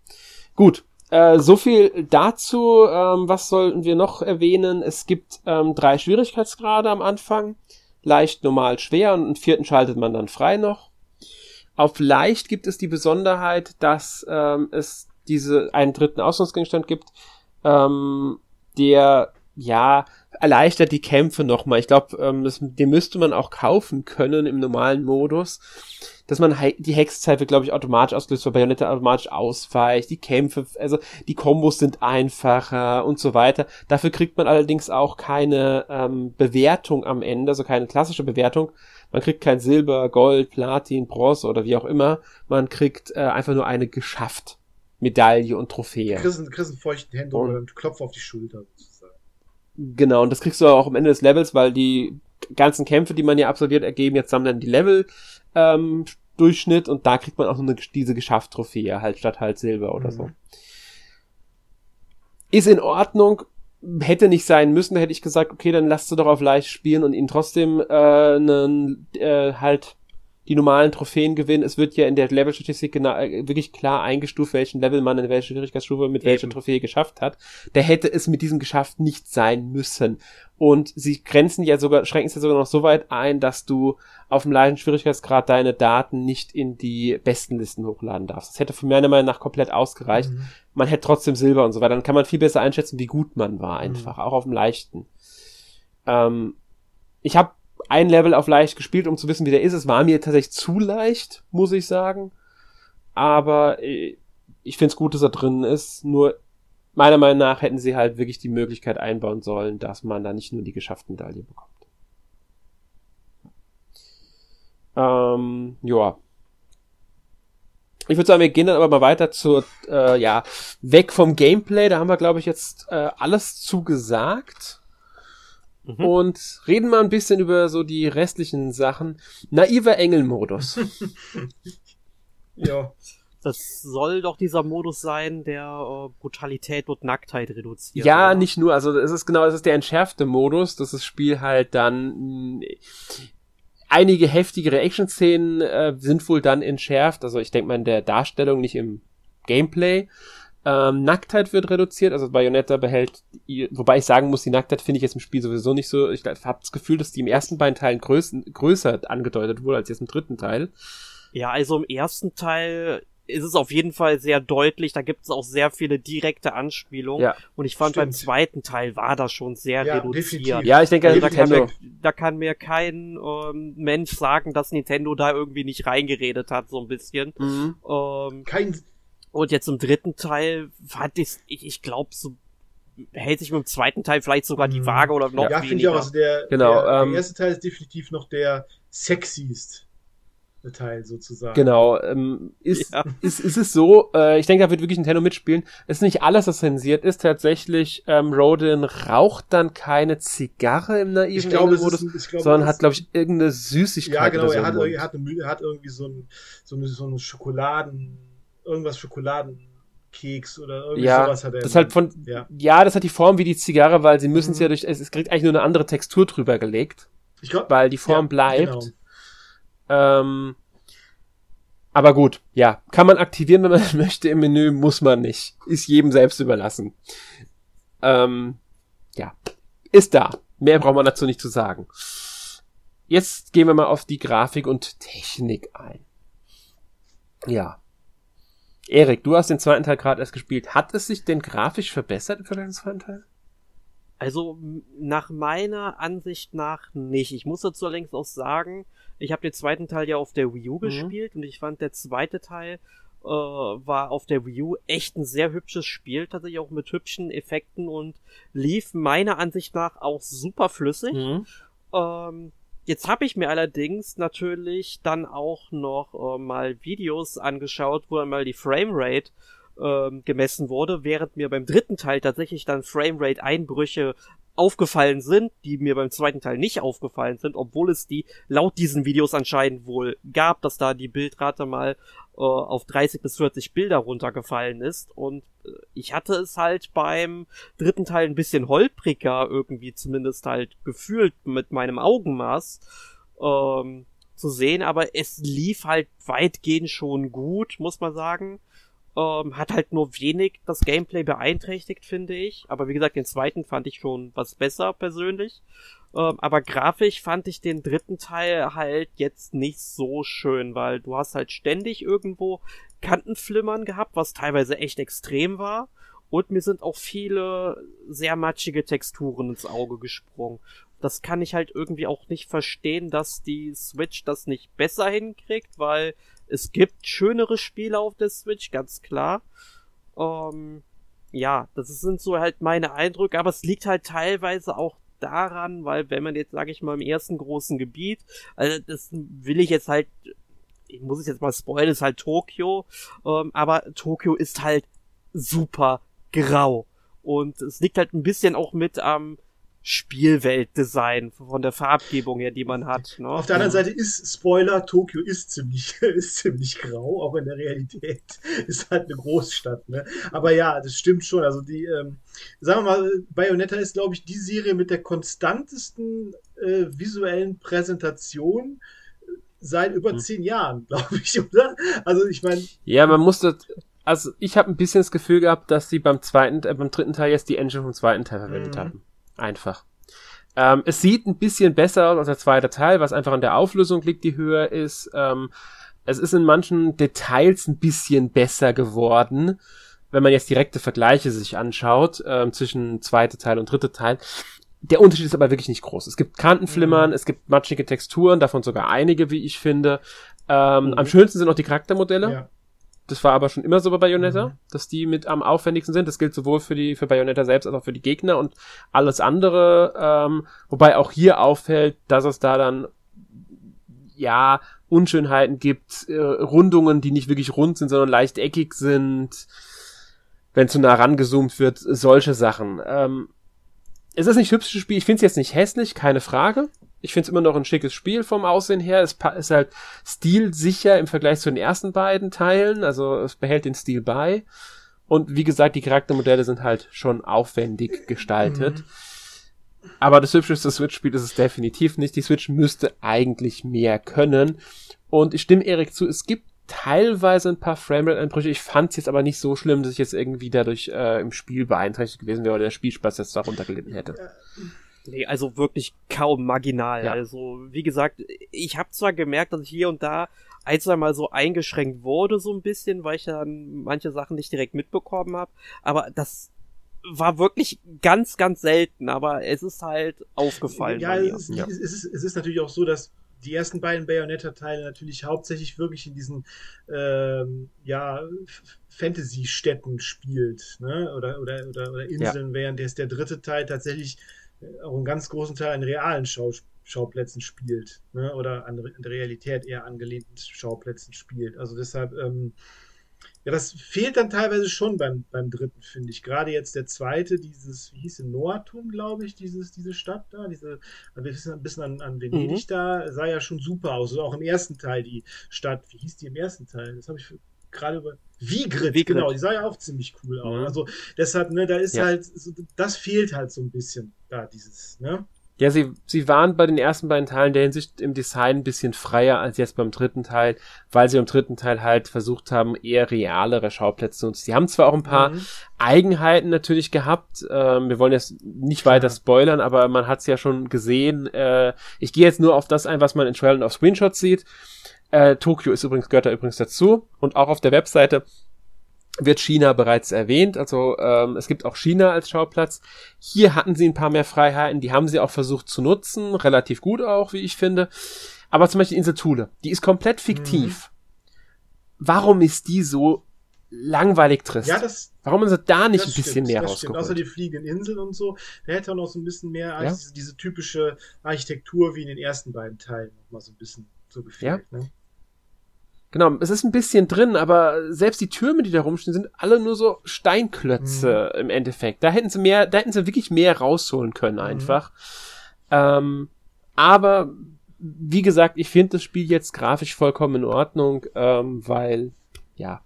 Gut. Äh, so viel dazu. Ähm, was sollten wir noch erwähnen? Es gibt ähm, drei Schwierigkeitsgrade am Anfang. Leicht, normal, schwer und einen vierten schaltet man dann frei noch. Auf leicht gibt es die Besonderheit, dass ähm, es diese einen dritten Ausrüstungsgegenstand gibt, ähm, der ja erleichtert die Kämpfe nochmal. Ich glaube, ähm, den müsste man auch kaufen können im normalen Modus, dass man die Hexzeit wird, glaube ich, automatisch ausgelöst, weil Bayonetta automatisch ausweicht, die Kämpfe, also die Kombos sind einfacher und so weiter. Dafür kriegt man allerdings auch keine ähm, Bewertung am Ende, also keine klassische Bewertung. Man kriegt kein Silber, Gold, Platin, Bronze oder wie auch immer. Man kriegt äh, einfach nur eine geschafft. Medaille und Trophäe. Kriegst, kriegst einen feuchten Händler und einen Klopf auf die Schulter. Sozusagen. Genau, und das kriegst du auch am Ende des Levels, weil die ganzen Kämpfe, die man ja absolviert, ergeben jetzt dann die Level ähm, Durchschnitt und da kriegt man auch eine, diese geschafft Trophäe halt statt halt Silber oder mhm. so. Ist in Ordnung, hätte nicht sein müssen, hätte ich gesagt, okay, dann lasst du doch auf leicht spielen und ihn trotzdem äh, einen, äh, halt die normalen Trophäen gewinnen. Es wird ja in der Levelstatistik genau, wirklich klar eingestuft, welchen Level man in welcher Schwierigkeitsstufe mit Eben. welcher Trophäe geschafft hat. Da hätte es mit diesem geschafft nicht sein müssen. Und sie grenzen ja sogar, schränken es ja sogar noch so weit ein, dass du auf dem leichten Schwierigkeitsgrad deine Daten nicht in die besten Listen hochladen darfst. Das hätte für meiner Meinung nach komplett ausgereicht. Mhm. Man hätte trotzdem Silber und so weiter. Dann kann man viel besser einschätzen, wie gut man war einfach, mhm. auch auf dem leichten. Ähm, ich habe ein Level auf leicht gespielt, um zu wissen, wie der ist. Es war mir tatsächlich zu leicht, muss ich sagen. Aber äh, ich finde es gut, dass er drin ist. Nur meiner Meinung nach hätten sie halt wirklich die Möglichkeit einbauen sollen, dass man da nicht nur die geschaffte Medaille bekommt. Ähm, ja. Ich würde sagen, wir gehen dann aber mal weiter zur, äh, ja, weg vom Gameplay. Da haben wir, glaube ich, jetzt äh, alles zugesagt. Mhm. Und reden mal ein bisschen über so die restlichen Sachen. Naiver Engel-Modus. ja. Das soll doch dieser Modus sein, der äh, Brutalität und Nacktheit reduziert. Ja, oder? nicht nur. Also es ist genau, es ist der entschärfte Modus, dass das Spiel halt dann einige heftigere Action-Szenen äh, sind wohl dann entschärft. Also ich denke mal in der Darstellung, nicht im Gameplay. Ähm, Nacktheit wird reduziert, also Bayonetta behält, wobei ich sagen muss, die Nacktheit finde ich jetzt im Spiel sowieso nicht so. Ich habe das Gefühl, dass die im ersten beiden Teilen größ größer angedeutet wurde als jetzt im dritten Teil. Ja, also im ersten Teil ist es auf jeden Fall sehr deutlich. Da gibt es auch sehr viele direkte Anspielungen. Ja, und ich fand stimmt. beim zweiten Teil war das schon sehr ja, reduziert. Definitiv. Ja, ich denke, also da, kann mir, da kann mir kein ähm, Mensch sagen, dass Nintendo da irgendwie nicht reingeredet hat, so ein bisschen. Mhm. Ähm, kein. Und jetzt im dritten Teil fand ich, ich, ich glaube, so hält sich mit dem zweiten Teil vielleicht sogar die mhm. Waage oder noch ja, weniger. Ja, finde ich auch. Also der, genau, der, ähm, der erste Teil ist definitiv noch der sexiest. Teil sozusagen. Genau. Ähm, ist, ja. ist, ist es so, äh, ich denke, da wird wirklich Nintendo mitspielen. Ist nicht alles, was zensiert ist. Tatsächlich, ähm, Rodin raucht dann keine Zigarre im naiven ich glaube, Modus, ist, glaube, sondern hat, glaube ich, irgendeine Süßigkeit. Ja, genau. So er, hat, er, hat eine, er hat irgendwie so ein, so eine, so eine Schokoladen, irgendwas Schokoladen. Keks oder irgendwie ja, sowas hat er. Das halt von, ja. ja. das hat die Form wie die Zigarre, weil sie müssen es mhm. ja durch, es, es kriegt eigentlich nur eine andere Textur drüber gelegt. Ich glaub, weil die Form ja, bleibt. Genau. Ähm, aber gut, ja, kann man aktivieren, wenn man möchte im Menü, muss man nicht. Ist jedem selbst überlassen. Ähm, ja, ist da. Mehr braucht man dazu nicht zu sagen. Jetzt gehen wir mal auf die Grafik und Technik ein. Ja. Erik, du hast den zweiten Teil gerade erst gespielt. Hat es sich denn grafisch verbessert im Vergleich zum zweiten Teil? Also nach meiner Ansicht nach nicht. Ich muss dazu allerdings auch sagen, ich habe den zweiten Teil ja auf der Wii U mhm. gespielt und ich fand der zweite Teil äh, war auf der Wii U echt ein sehr hübsches Spiel, tatsächlich auch mit hübschen Effekten und lief meiner Ansicht nach auch super flüssig. Mhm. Ähm, jetzt habe ich mir allerdings natürlich dann auch noch äh, mal Videos angeschaut, wo einmal die Framerate ähm, gemessen wurde, während mir beim dritten Teil tatsächlich dann Framerate-Einbrüche aufgefallen sind, die mir beim zweiten Teil nicht aufgefallen sind, obwohl es die laut diesen Videos anscheinend wohl gab, dass da die Bildrate mal äh, auf 30 bis 40 Bilder runtergefallen ist. Und äh, ich hatte es halt beim dritten Teil ein bisschen holpriger irgendwie zumindest halt gefühlt mit meinem Augenmaß ähm, zu sehen, aber es lief halt weitgehend schon gut, muss man sagen. Ähm, hat halt nur wenig das Gameplay beeinträchtigt, finde ich. Aber wie gesagt, den zweiten fand ich schon was besser persönlich. Ähm, aber grafisch fand ich den dritten Teil halt jetzt nicht so schön, weil du hast halt ständig irgendwo Kantenflimmern gehabt, was teilweise echt extrem war. Und mir sind auch viele sehr matschige Texturen ins Auge gesprungen. Das kann ich halt irgendwie auch nicht verstehen, dass die Switch das nicht besser hinkriegt, weil es gibt schönere Spiele auf der Switch, ganz klar. Ähm, ja, das sind so halt meine Eindrücke, aber es liegt halt teilweise auch daran, weil wenn man jetzt, sage ich mal, im ersten großen Gebiet, also das will ich jetzt halt, ich muss es jetzt mal spoilern, ist halt Tokio, ähm, aber Tokio ist halt super grau. Und es liegt halt ein bisschen auch mit am Spielweltdesign von der Farbgebung her, die man hat. Ne? Auf der anderen Seite ist Spoiler, Tokio ist ziemlich, ist ziemlich grau, auch in der Realität ist halt eine Großstadt. Ne? Aber ja, das stimmt schon. Also die, ähm, sagen wir mal, Bayonetta ist, glaube ich, die Serie mit der konstantesten äh, visuellen Präsentation seit über hm. zehn Jahren, glaube ich, oder? Also ich meine. Ja, man muss das. Also ich habe ein bisschen das Gefühl gehabt, dass sie beim zweiten, äh, beim dritten Teil jetzt die Engine vom zweiten Teil verwendet mhm. haben. Einfach. Ähm, es sieht ein bisschen besser aus als der zweite Teil, was einfach an der Auflösung liegt, die höher ist. Ähm, es ist in manchen Details ein bisschen besser geworden, wenn man jetzt direkte Vergleiche sich anschaut ähm, zwischen zweite Teil und dritte Teil. Der Unterschied ist aber wirklich nicht groß. Es gibt Kantenflimmern, mhm. es gibt matschige Texturen, davon sogar einige, wie ich finde. Ähm, mhm. Am schönsten sind auch die Charaktermodelle. Ja. Das war aber schon immer so bei Bayonetta, mhm. dass die mit am aufwendigsten sind. Das gilt sowohl für die für Bayonetta selbst als auch für die Gegner und alles andere. Ähm, wobei auch hier auffällt, dass es da dann ja Unschönheiten gibt, äh, Rundungen, die nicht wirklich rund sind, sondern leicht eckig sind. Wenn zu nah rangezoomt wird, solche Sachen. Ähm, es ist nicht hübsches Spiel. Ich finde es jetzt nicht hässlich, keine Frage. Ich finde es immer noch ein schickes Spiel vom Aussehen her. Es ist halt stilsicher im Vergleich zu den ersten beiden Teilen. Also es behält den Stil bei. Und wie gesagt, die Charaktermodelle sind halt schon aufwendig gestaltet. Mhm. Aber das hübscheste Switch-Spiel ist es definitiv nicht. Die Switch müsste eigentlich mehr können. Und ich stimme Erik zu, es gibt teilweise ein paar Framerate-Einbrüche. Ich fand es jetzt aber nicht so schlimm, dass ich jetzt irgendwie dadurch äh, im Spiel beeinträchtigt gewesen wäre oder der Spielspaß jetzt darunter gelitten hätte. Nee, also wirklich kaum marginal. Ja. Also, wie gesagt, ich habe zwar gemerkt, dass ich hier und da ein, zwei Mal so eingeschränkt wurde, so ein bisschen, weil ich dann manche Sachen nicht direkt mitbekommen habe, aber das war wirklich ganz, ganz selten, aber es ist halt aufgefallen. Ja, es ist, ja. Es, ist, es ist natürlich auch so, dass die ersten beiden Bayonetta-Teile natürlich hauptsächlich wirklich in diesen ähm, ja, Fantasy-Städten spielt, ne? Oder, oder, oder, oder Inseln, ja. während jetzt der dritte Teil tatsächlich auch einen ganz großen Teil an realen Schau Schauplätzen spielt, ne? oder an, an der Realität eher angelehnten Schauplätzen spielt. Also deshalb, ähm, ja, das fehlt dann teilweise schon beim, beim dritten, finde ich. Gerade jetzt der zweite, dieses, wie hieß es, Noatum, glaube ich, dieses, diese Stadt da, diese, ein bisschen an, an Venedig mhm. da, sah ja schon super aus. Also auch im ersten Teil die Stadt, wie hieß die im ersten Teil? Das habe ich gerade über Vigrid, Vigrid, genau, die sah ja auch ziemlich cool aus. Mhm. Also deshalb, ne, da ist ja. halt, das fehlt halt so ein bisschen da, dieses, ne? Ja, sie, sie waren bei den ersten beiden Teilen der Hinsicht im Design ein bisschen freier als jetzt beim dritten Teil, weil sie im dritten Teil halt versucht haben, eher realere Schauplätze zu nutzen. Sie haben zwar auch ein paar mhm. Eigenheiten natürlich gehabt, ähm, wir wollen jetzt nicht weiter spoilern, aber man hat es ja schon gesehen. Äh, ich gehe jetzt nur auf das ein, was man in Trailer und auf Screenshots sieht. Äh, Tokio ist übrigens, gehört da übrigens dazu. Und auch auf der Webseite wird China bereits erwähnt. Also ähm, es gibt auch China als Schauplatz. Hier hatten sie ein paar mehr Freiheiten, die haben sie auch versucht zu nutzen, relativ gut auch, wie ich finde. Aber zum Beispiel Insel Thule, die ist komplett fiktiv. Mhm. Warum ist die so langweilig trist? Ja, das, Warum ist da nicht ein bisschen stimmt, mehr rausgeholt? Außer die fliegenden Inseln und so, da hätte er noch so ein bisschen mehr ja? diese, diese, typische Architektur wie in den ersten beiden Teilen noch mal so ein bisschen so gefehlt. Ja? Ne? Genau, es ist ein bisschen drin, aber selbst die Türme, die da rumstehen, sind alle nur so Steinklötze mhm. im Endeffekt. Da hätten sie mehr, da hätten sie wirklich mehr rausholen können mhm. einfach. Mhm. Ähm, aber wie gesagt, ich finde das Spiel jetzt grafisch vollkommen in Ordnung, ähm, weil ja,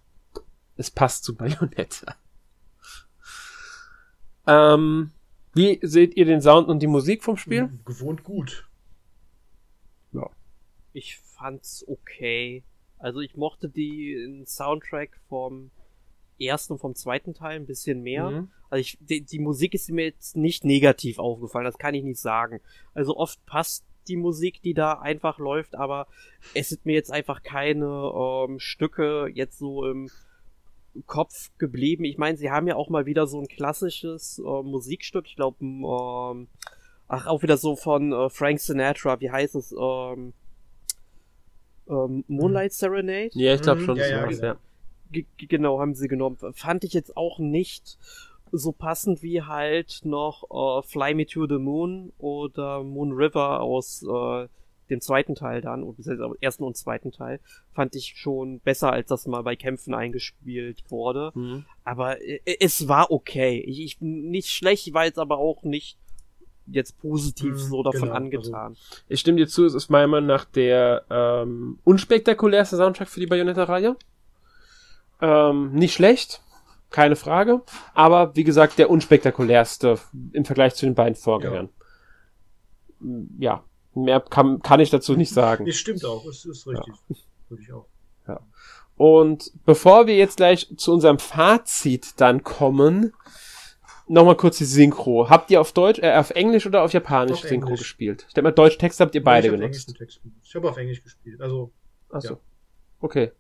es passt zu Bayonetta. Ähm, wie seht ihr den Sound und die Musik vom Spiel? Gewohnt gut. Ja. Ich fand's okay. Also ich mochte die Soundtrack vom ersten und vom zweiten Teil ein bisschen mehr. Mhm. Also ich, die, die, Musik ist mir jetzt nicht negativ aufgefallen, das kann ich nicht sagen. Also oft passt die Musik, die da einfach läuft, aber es sind mir jetzt einfach keine ähm, Stücke jetzt so im Kopf geblieben. Ich meine, sie haben ja auch mal wieder so ein klassisches äh, Musikstück, ich glaube, ähm, ach, auch wieder so von äh, Frank Sinatra, wie heißt es? Ähm, ähm, Moonlight Serenade. Ja, ich glaube mhm. schon. Ja, ja, genau. ja. G genau, haben sie genommen. Fand ich jetzt auch nicht so passend wie halt noch äh, Fly Me to the Moon oder Moon River aus äh, dem zweiten Teil dann, und ersten und zweiten Teil, fand ich schon besser, als das mal bei Kämpfen eingespielt wurde. Mhm. Aber äh, es war okay. Ich, ich, nicht schlecht, ich war jetzt aber auch nicht jetzt positiv mhm, so davon genau, also angetan. Also ich stimme dir zu, es ist meiner Meinung nach der ähm, unspektakulärste Soundtrack für die Bayonetta-Reihe. Ähm, nicht schlecht, keine Frage, aber wie gesagt, der unspektakulärste im Vergleich zu den beiden Vorgängern. Ja, ja mehr kann, kann ich dazu nicht sagen. Es stimmt auch, es ist richtig. Ja. Würde ich auch. Ja. Und bevor wir jetzt gleich zu unserem Fazit dann kommen, nochmal kurz die Synchro. Habt ihr auf Deutsch, äh, auf Englisch oder auf Japanisch auf Synchro Englisch. gespielt? Ich denke mal, Deutsch-Text habt ihr beide ich genutzt. Ich habe auf Englisch gespielt. Also. Achso. Ja. Okay.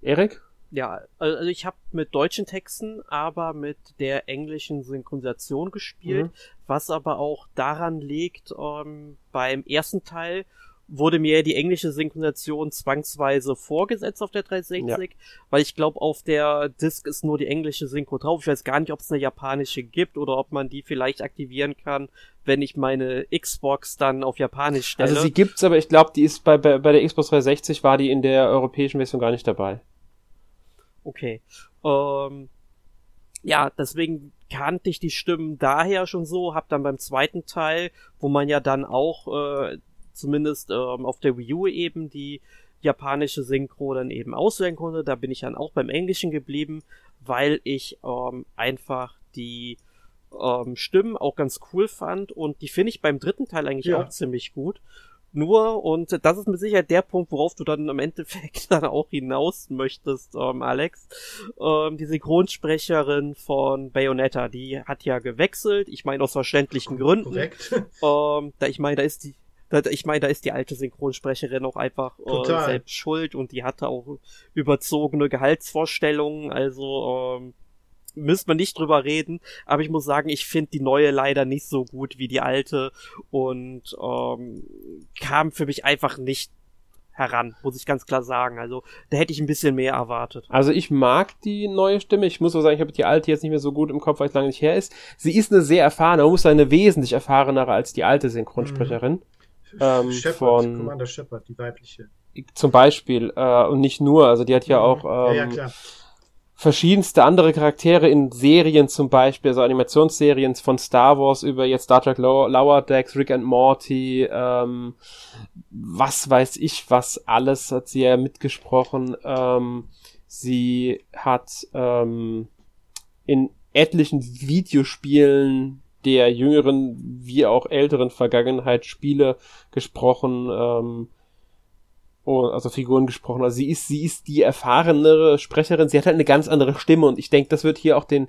Erik? Ja, also ich habe mit deutschen Texten, aber mit der englischen Synchronisation gespielt, mhm. was aber auch daran liegt, ähm, beim ersten Teil wurde mir die englische Synchronisation zwangsweise vorgesetzt auf der 360, ja. weil ich glaube, auf der Disc ist nur die englische Synchro drauf. Ich weiß gar nicht, ob es eine japanische gibt oder ob man die vielleicht aktivieren kann, wenn ich meine Xbox dann auf Japanisch stelle. Also sie gibt's, aber ich glaube, die ist bei, bei, bei der Xbox 360 war die in der europäischen Version gar nicht dabei. Okay. Ähm, ja, deswegen kannte ich die Stimmen daher schon so, hab dann beim zweiten Teil, wo man ja dann auch äh, zumindest ähm, auf der Wii U eben die japanische Synchro dann eben auswählen konnte, da bin ich dann auch beim Englischen geblieben, weil ich ähm, einfach die ähm, Stimmen auch ganz cool fand und die finde ich beim dritten Teil eigentlich ja. auch ziemlich gut. Nur, und das ist mit Sicherheit der Punkt, worauf du dann im Endeffekt dann auch hinaus möchtest, ähm, Alex. Ähm, die Synchronsprecherin von Bayonetta, die hat ja gewechselt. Ich meine aus verständlichen Gründen. Korrekt. Ähm, da, ich meine, da ist die, ich meine, da ist die alte Synchronsprecherin auch einfach äh, selbst schuld und die hatte auch überzogene Gehaltsvorstellungen. Also ähm, müsste man nicht drüber reden, aber ich muss sagen, ich finde die neue leider nicht so gut wie die alte und ähm, kam für mich einfach nicht heran, muss ich ganz klar sagen. Also da hätte ich ein bisschen mehr erwartet. Also ich mag die neue Stimme. Ich muss auch sagen, ich habe die alte jetzt nicht mehr so gut im Kopf, weil es lange nicht her ist. Sie ist eine sehr erfahrene, man muss sagen, eine wesentlich erfahrenere als die alte Synchronsprecherin. Mhm. Ähm, Shepard, von Commander Shepard, die weibliche. Zum Beispiel, äh, und nicht nur, also die hat ja mhm. auch ähm, ja, ja, klar verschiedenste andere Charaktere in Serien zum Beispiel, also Animationsserien von Star Wars über jetzt Star Trek Lower Decks, Rick and Morty, ähm, was weiß ich, was alles hat sie ja mitgesprochen. Ähm, sie hat ähm, in etlichen Videospielen der jüngeren wie auch älteren Vergangenheit Spiele gesprochen. Ähm, oh, also Figuren gesprochen. Also sie ist, sie ist die erfahrenere Sprecherin. Sie hat halt eine ganz andere Stimme und ich denke, das wird hier auch den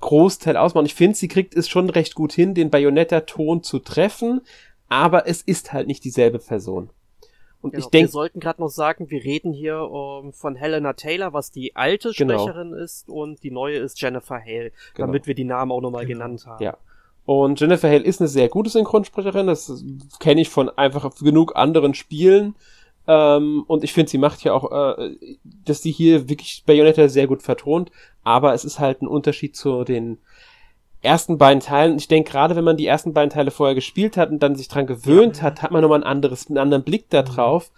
Großteil ausmachen. Ich finde, sie kriegt es schon recht gut hin, den Bayonetta-Ton zu treffen, aber es ist halt nicht dieselbe Person. Und genau, ich denke, wir sollten gerade noch sagen, wir reden hier um, von Helena Taylor, was die alte genau. Sprecherin genau. ist, und die neue ist Jennifer Hale, genau. damit wir die Namen auch nochmal genau. genannt haben. Ja. Und Jennifer Hale ist eine sehr gute Synchronsprecherin, das kenne ich von einfach genug anderen Spielen. Ähm, und ich finde, sie macht ja auch, äh, dass sie hier wirklich Bayonetta sehr gut vertont, aber es ist halt ein Unterschied zu den ersten beiden Teilen. Ich denke, gerade wenn man die ersten beiden Teile vorher gespielt hat und dann sich dran gewöhnt ja. hat, hat man nochmal ein anderes, einen anderen Blick da mhm. drauf.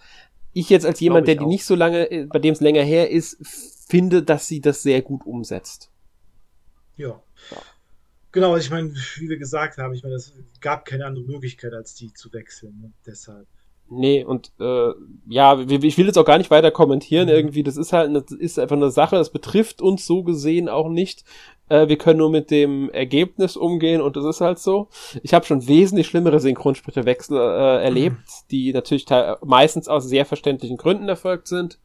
Ich jetzt als jemand, der die auch. nicht so lange, äh, bei dem es länger her ist, finde, dass sie das sehr gut umsetzt. Ja. ja. Genau, ich meine, wie wir gesagt haben, ich meine, es gab keine andere Möglichkeit, als die zu wechseln. Ne? Deshalb. Nee, und äh, ja, ich will jetzt auch gar nicht weiter kommentieren mhm. irgendwie. Das ist halt, das ist einfach eine Sache, das betrifft uns so gesehen auch nicht. Äh, wir können nur mit dem Ergebnis umgehen und das ist halt so. Ich habe schon wesentlich schlimmere Synchronsprecherwechsel äh, erlebt, mhm. die natürlich meistens aus sehr verständlichen Gründen erfolgt sind.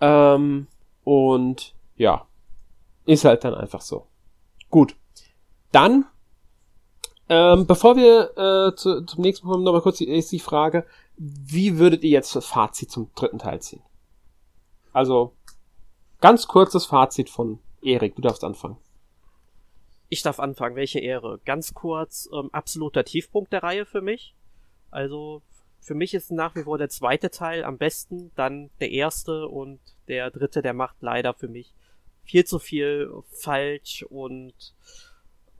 Ähm, und ja, ist halt dann einfach so. Gut. Dann ähm, bevor wir äh, zu, zum nächsten kommen, nochmal kurz die, die Frage, wie würdet ihr jetzt das Fazit zum dritten Teil ziehen? Also, ganz kurzes Fazit von Erik, du darfst anfangen. Ich darf anfangen, welche Ehre. Ganz kurz, ähm, absoluter Tiefpunkt der Reihe für mich. Also, für mich ist nach wie vor der zweite Teil am besten, dann der erste und der dritte, der macht leider für mich viel zu viel falsch und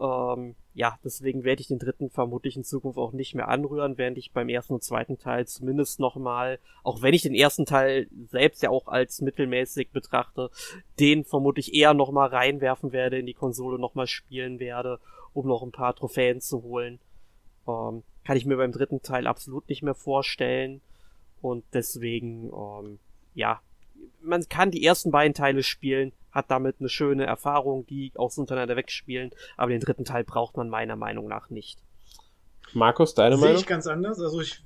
ähm, ja, deswegen werde ich den dritten vermutlich in Zukunft auch nicht mehr anrühren, während ich beim ersten und zweiten Teil zumindest nochmal, auch wenn ich den ersten Teil selbst ja auch als mittelmäßig betrachte, den vermutlich eher nochmal reinwerfen werde in die Konsole, nochmal spielen werde, um noch ein paar Trophäen zu holen. Ähm, kann ich mir beim dritten Teil absolut nicht mehr vorstellen. Und deswegen, ähm, ja, man kann die ersten beiden Teile spielen, hat damit eine schöne Erfahrung, die auch so untereinander wegspielen, aber den dritten Teil braucht man meiner Meinung nach nicht. Markus, deine Meinung? Sehe ich ganz anders. Also ich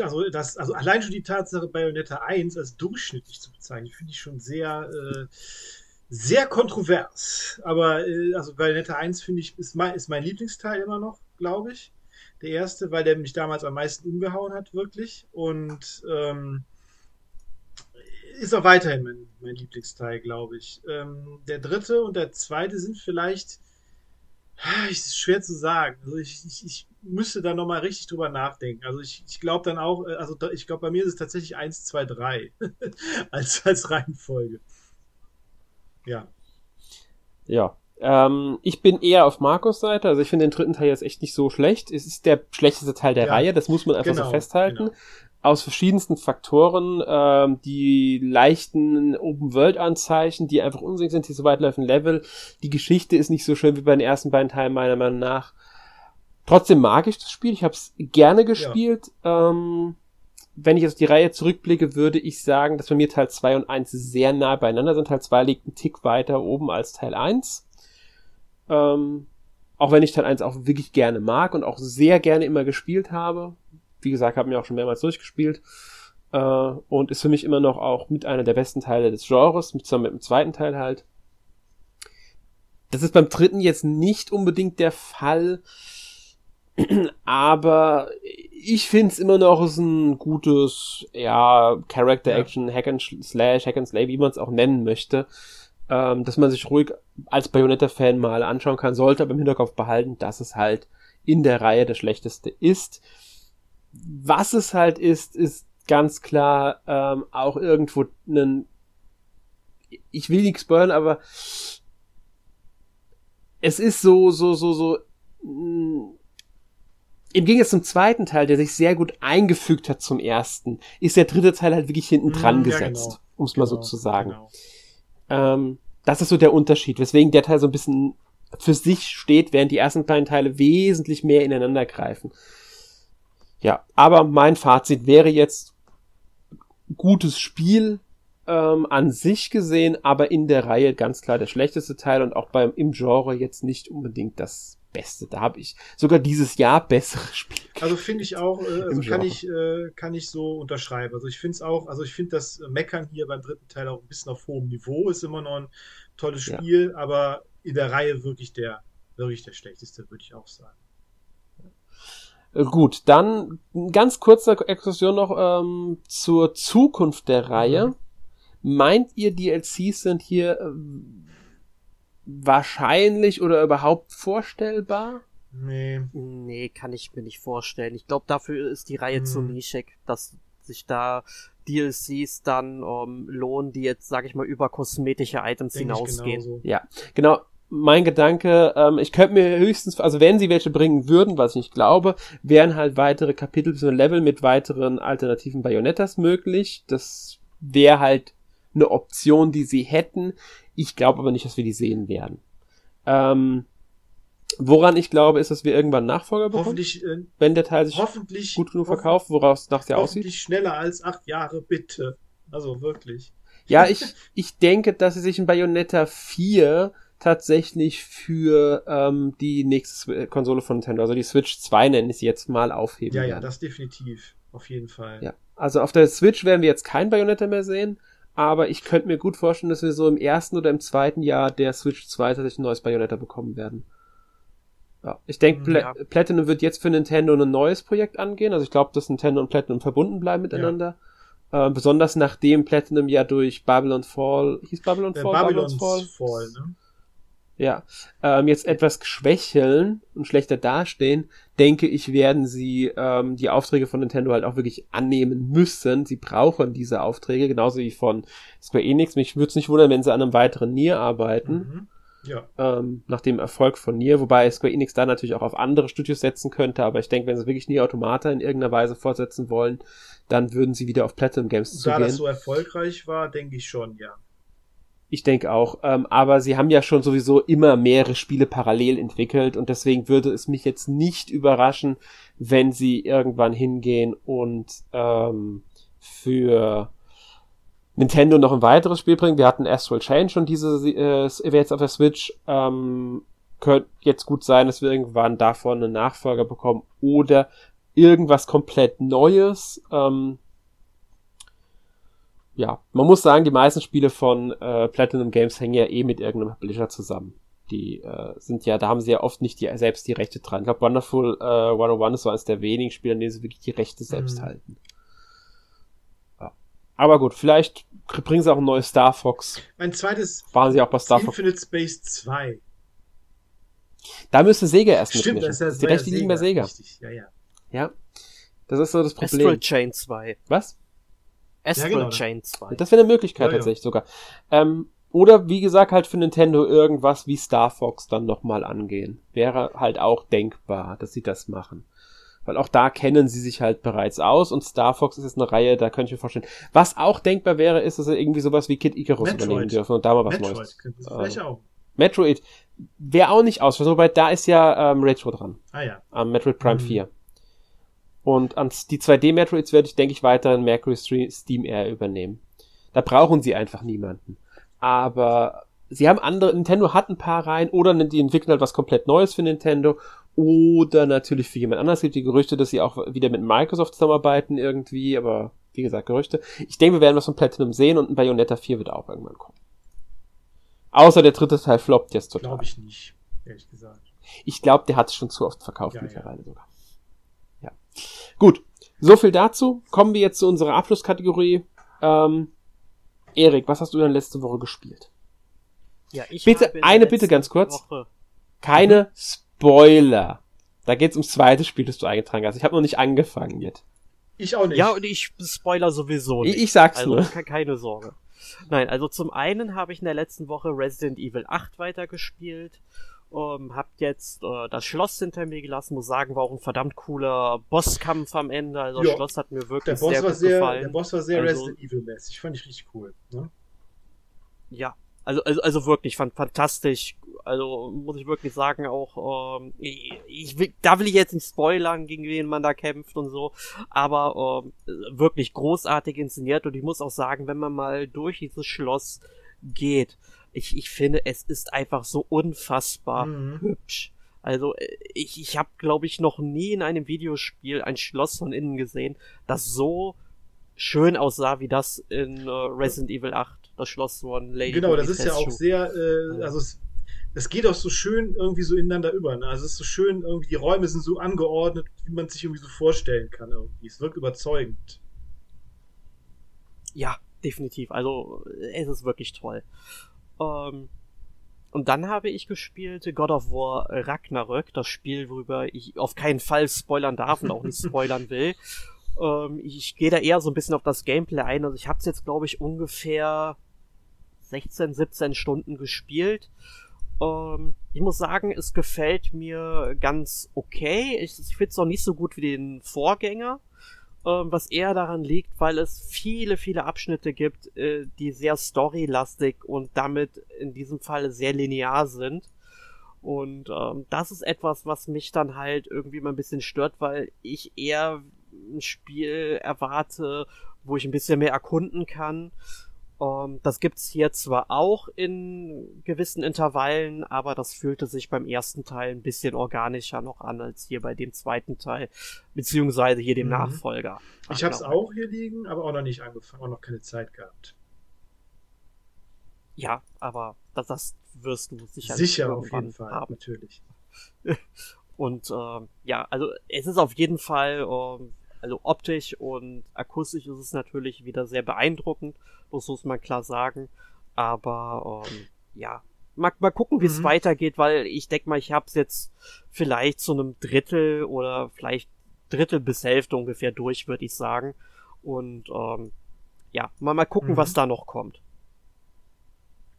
also das, also allein schon die Tatsache Bayonetta 1 als durchschnittlich zu bezeichnen, finde ich schon sehr, äh, sehr kontrovers. Aber äh, also Bayonetta 1 finde ich, ist mein, ist mein Lieblingsteil immer noch, glaube ich. Der erste, weil der mich damals am meisten umgehauen hat, wirklich. Und ähm, ist auch weiterhin mein, mein Lieblingsteil, glaube ich. Ähm, der dritte und der zweite sind vielleicht Ah, ist schwer zu sagen. Also ich, ich, ich müsste da nochmal richtig drüber nachdenken. Also ich, ich glaube dann auch, äh, also ich glaube, bei mir ist es tatsächlich 1, 2, 3 als, als Reihenfolge. Ja. Ja. Ähm, ich bin eher auf Markus Seite. Also ich finde den dritten Teil jetzt echt nicht so schlecht. Es ist der schlechteste Teil der ja, Reihe, das muss man einfach genau, so festhalten. Genau. Aus verschiedensten Faktoren, ähm, die leichten Open-World-Anzeichen, die einfach unsinnig sind, die so weit laufen Level. Die Geschichte ist nicht so schön wie bei den ersten beiden Teilen, meiner Meinung nach. Trotzdem mag ich das Spiel. Ich habe es gerne gespielt. Ja. Ähm, wenn ich jetzt die Reihe zurückblicke, würde ich sagen, dass bei mir Teil 2 und 1 sehr nah beieinander sind. Teil 2 liegt einen Tick weiter oben als Teil 1. Ähm, auch wenn ich Teil 1 auch wirklich gerne mag und auch sehr gerne immer gespielt habe. Wie gesagt, habe mir auch schon mehrmals durchgespielt. Äh, und ist für mich immer noch auch mit einer der besten Teile des Genres, mit, zusammen mit dem zweiten Teil halt. Das ist beim dritten jetzt nicht unbedingt der Fall. Aber ich finde es immer noch ist ein gutes, ja, Character Action, ja. Hack and Slash, Hack and Slay, wie man es auch nennen möchte, ähm, dass man sich ruhig als Bayonetta-Fan mal anschauen kann, sollte aber im Hinterkopf behalten, dass es halt in der Reihe das Schlechteste ist. Was es halt ist, ist ganz klar ähm, auch irgendwo einen, ich will nichts spoilern, aber es ist so, so, so, so, mh, im Gegensatz zum zweiten Teil, der sich sehr gut eingefügt hat zum ersten, ist der dritte Teil halt wirklich hinten dran mm, gesetzt, genau. um es genau, mal so genau, zu sagen. Genau. Ähm, das ist so der Unterschied, weswegen der Teil so ein bisschen für sich steht, während die ersten beiden Teile wesentlich mehr ineinander greifen. Ja, aber mein Fazit wäre jetzt gutes Spiel ähm, an sich gesehen, aber in der Reihe ganz klar der schlechteste Teil und auch beim im Genre jetzt nicht unbedingt das Beste. Da habe ich sogar dieses Jahr bessere Spiele. Also finde ich auch, äh, also kann ich, äh, kann ich so unterschreiben. Also ich finde es auch, also ich finde das Meckern hier beim dritten Teil auch ein bisschen auf hohem Niveau, ist immer noch ein tolles Spiel, ja. aber in der Reihe wirklich der, wirklich der schlechteste, würde ich auch sagen. Äh, gut, dann ganz kurze Exkursion noch ähm, zur Zukunft der Reihe. Mhm. Meint ihr, DLCs sind hier äh, wahrscheinlich oder überhaupt vorstellbar? Nee. Nee, kann ich mir nicht vorstellen. Ich glaube, dafür ist die Reihe hm. zu nischig, dass sich da DLCs dann um, ähm, lohnen, die jetzt, sag ich mal, über kosmetische Items Denk hinausgehen. Ja, genau. Mein Gedanke, ähm, ich könnte mir höchstens, also wenn sie welche bringen würden, was ich nicht glaube, wären halt weitere Kapitel bzw. Level mit weiteren alternativen Bayonettas möglich. Das wäre halt eine Option, die sie hätten. Ich glaube aber nicht, dass wir die sehen werden. Ähm, woran ich glaube, ist, dass wir irgendwann Nachfolger bekommen. Hoffentlich, äh, wenn der Teil sich hoffentlich, gut genug verkauft, woraus nach der aussieht. Hoffentlich schneller als acht Jahre, bitte. Also wirklich. Ja, ich, ich denke, dass sie sich in Bayonetta 4 tatsächlich für ähm, die nächste Konsole von Nintendo, also die Switch 2 nennen ich sie jetzt mal, aufheben. Ja, ja, das definitiv. Auf jeden Fall. Ja. Also auf der Switch werden wir jetzt kein Bayonetta mehr sehen aber ich könnte mir gut vorstellen, dass wir so im ersten oder im zweiten Jahr der Switch 2 tatsächlich ein neues Bayonetta bekommen werden. Ja, ich denke, Pla ja. Platinum wird jetzt für Nintendo ein neues Projekt angehen. Also ich glaube, dass Nintendo und Platinum verbunden bleiben miteinander. Ja. Äh, besonders nachdem Platinum ja durch Babylon Fall, hieß Babylon äh, Fall? Babylon's Fall? Fall ne? Ja, ähm, jetzt etwas schwächeln und schlechter dastehen, denke ich, werden sie ähm, die Aufträge von Nintendo halt auch wirklich annehmen müssen. Sie brauchen diese Aufträge, genauso wie von Square Enix. Mich würde es nicht wundern, wenn sie an einem weiteren Nier arbeiten. Mhm. Ja. Ähm, nach dem Erfolg von Nier, wobei Square Enix da natürlich auch auf andere Studios setzen könnte, aber ich denke, wenn sie wirklich Nier Automata in irgendeiner Weise fortsetzen wollen, dann würden sie wieder auf Platinum Games zugehen. Da das so erfolgreich war, denke ich schon, ja. Ich denke auch. Ähm, aber sie haben ja schon sowieso immer mehrere Spiele parallel entwickelt und deswegen würde es mich jetzt nicht überraschen, wenn sie irgendwann hingehen und ähm, für Nintendo noch ein weiteres Spiel bringen. Wir hatten Astral Chain schon diese äh, jetzt auf der Switch. Ähm, könnte jetzt gut sein, dass wir irgendwann davon einen Nachfolger bekommen oder irgendwas komplett Neues. Ähm, ja, man muss sagen, die meisten Spiele von äh, Platinum Games hängen ja eh mit irgendeinem Publisher zusammen. Die äh, sind ja, da haben sie ja oft nicht die, selbst die Rechte dran. Ich glaube, Wonderful äh, 101 ist so eines der wenigen Spiele, an denen sie wirklich die Rechte selbst mhm. halten. Ja. Aber gut, vielleicht bringen sie auch ein neues Star Fox. Ein zweites waren sie auch bei Star Fox. Infinite Space 2. Da müsste Sega erst Stimmt, mitmischen. das ist ja Die Rechte liegen bei Sega. Richtig, ja, ja. Ja. Das ist so das Astral Problem. Chain 2. Was? Astral genau. Chain 2. Das wäre eine Möglichkeit Ja, ja. tatsächlich sogar. Ähm, oder wie gesagt, halt für Nintendo irgendwas wie Star Fox dann nochmal angehen. Wäre halt auch denkbar, dass sie das machen. Weil auch da kennen sie sich halt bereits aus und Star Fox ist jetzt eine Reihe, da könnte ich mir vorstellen. Was auch denkbar wäre, ist, dass sie irgendwie sowas wie Kid Icarus Metroid. übernehmen dürfen und da mal was Metroid Neues. könnten sie äh, vielleicht auch. Metroid wäre auch nicht aus, wobei da ist ja ähm, Retro dran. Ah ja. Am Metroid Prime Mhm. 4. Und an die 2D-Metroids werde ich, denke ich, weiter in Mercury Steam Air übernehmen. Da brauchen sie einfach niemanden. Aber sie haben andere, Nintendo hat ein paar rein, oder die entwickeln halt was komplett Neues für Nintendo, oder natürlich für jemand anderes. Es gibt die Gerüchte, dass sie auch wieder mit Microsoft zusammenarbeiten irgendwie, aber wie gesagt, Gerüchte. Ich denke, wir werden was von Platinum sehen und ein Bayonetta 4 wird auch irgendwann kommen. Außer der dritte Teil floppt jetzt total. Glaube ich nicht, ehrlich gesagt. Ich glaube, der hat es schon zu oft verkauft Ja, mittlerweile sogar. Gut. So viel dazu. Kommen wir jetzt zu unserer Abschlusskategorie. Ähm, Erik, was hast du denn letzte Woche gespielt? Ja, ich Bitte, habe in der eine Bitte letzten ganz kurz. Woche- Keine Spoiler. Da geht's ums zweite Spiel, das du eingetragen hast. Ich habe noch nicht angefangen jetzt. Ich auch nicht. Ja, und ich spoiler sowieso nicht. Ich, ich sag's also nur. ke- keine Sorge. Nein, also zum einen habe ich in der letzten Woche Resident Evil 8 weitergespielt. Ähm, hab jetzt äh, das Schloss hinter mir gelassen, muss sagen, war auch ein verdammt cooler Bosskampf am Ende. Also das. Schloss hat mir der wirklich Boss sehr war gut sehr, gefallen. der Boss war sehr Also- Resident Evil mäßig. Fand ich richtig cool. Ne? Ja, also, also, also wirklich fan fantastisch. Also muss ich wirklich sagen, auch, ähm, ich, ich will, da will ich jetzt nicht spoilern, gegen wen man da kämpft und so, aber ähm, wirklich großartig inszeniert und ich muss auch sagen, wenn man mal durch dieses Schloss geht, ich, ich finde, es ist einfach so unfassbar Mhm. hübsch. Also äh, ich, ich habe, glaube ich, noch nie in einem Videospiel ein Schloss von innen gesehen, das so schön aussah wie das in äh, Resident Evil 8, das Schloss von Lady Genau, das ist ja auch sehr, äh, also es, es geht auch so schön irgendwie so ineinander über. Ne? Also es ist so schön, irgendwie die Räume sind so angeordnet, wie man sich irgendwie so vorstellen kann irgendwie. Es wirkt überzeugend. Ja, definitiv. Also es ist wirklich toll. Ähm, und dann habe ich gespielt God of War Ragnarök, das Spiel, worüber ich auf keinen Fall spoilern darf und auch nicht spoilern will. Ähm, ich gehe da eher so ein bisschen auf das Gameplay ein. Also ich habe es jetzt, glaube ich, ungefähr 16, 17 Stunden gespielt. Ähm, ich muss sagen, es gefällt mir ganz okay. Ich, ich finde es noch nicht so gut wie den Vorgänger was eher daran liegt, weil es viele, viele Abschnitte gibt, äh, die sehr storylastig und damit in diesem Fall sehr linear sind. Und ähm, das ist etwas, was mich dann halt irgendwie mal ein bisschen stört, weil ich eher ein Spiel erwarte, wo ich ein bisschen mehr erkunden kann. Ähm, das gibt's hier zwar auch in gewissen Intervallen, aber das fühlte sich beim ersten Teil ein bisschen organischer noch an als hier bei dem zweiten Teil, beziehungsweise hier dem Mhm. Nachfolger. Ich habe es auch hier liegen, aber auch noch nicht angefangen, auch noch keine Zeit gehabt. Ja, aber das, das wirst du sicher Sicher auf jeden Fall, haben. natürlich. Und ähm, ja, also es ist auf jeden Fall, ähm, also optisch und akustisch ist es natürlich wieder sehr beeindruckend, das muss man klar sagen. Aber ähm, ja, mal, mal gucken, wie es Mhm. weitergeht, weil ich denke mal, ich habe es jetzt vielleicht zu einem Drittel oder vielleicht Drittel bis Hälfte ungefähr durch, würde ich sagen. Und ähm, ja, mal, mal gucken, Mhm. was da noch kommt.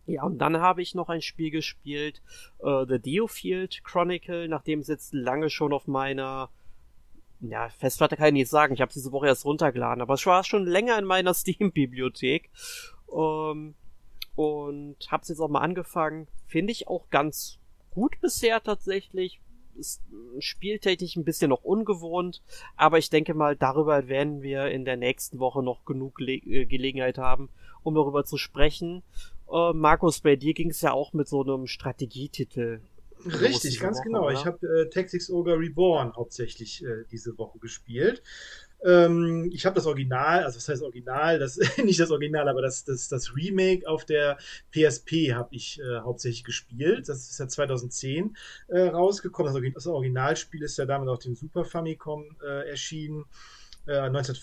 Ja, und dann habe ich noch ein Spiel gespielt, äh, The Diofield Chronicle, nachdem es jetzt lange schon auf meiner ja, Festplatte kann ich nicht sagen, ich habe diese Woche erst runtergeladen, aber es war schon länger in meiner Steam-Bibliothek. Ähm, und hab's jetzt auch mal angefangen. Finde ich auch ganz gut bisher tatsächlich. Ist äh, spieltechnisch ein bisschen noch ungewohnt, aber ich denke mal, darüber werden wir in der nächsten Woche noch genug Le äh, Gelegenheit haben, um darüber zu sprechen. Äh, Markus, bei dir ging es ja auch mit so einem Strategietitel. Richtig, ganz genau. Oder? Ich habe äh, Tactics Ogre Reborn hauptsächlich äh, diese Woche gespielt. Ähm, ich habe das Original, also was heißt Original, das nicht das Original, aber das, das, das Remake auf der PSP habe ich äh, hauptsächlich gespielt. Das ist ja 2010 äh, rausgekommen. Das, das, Originalspiel ist ja damit auf dem Super Famicom äh, erschienen. Äh, 19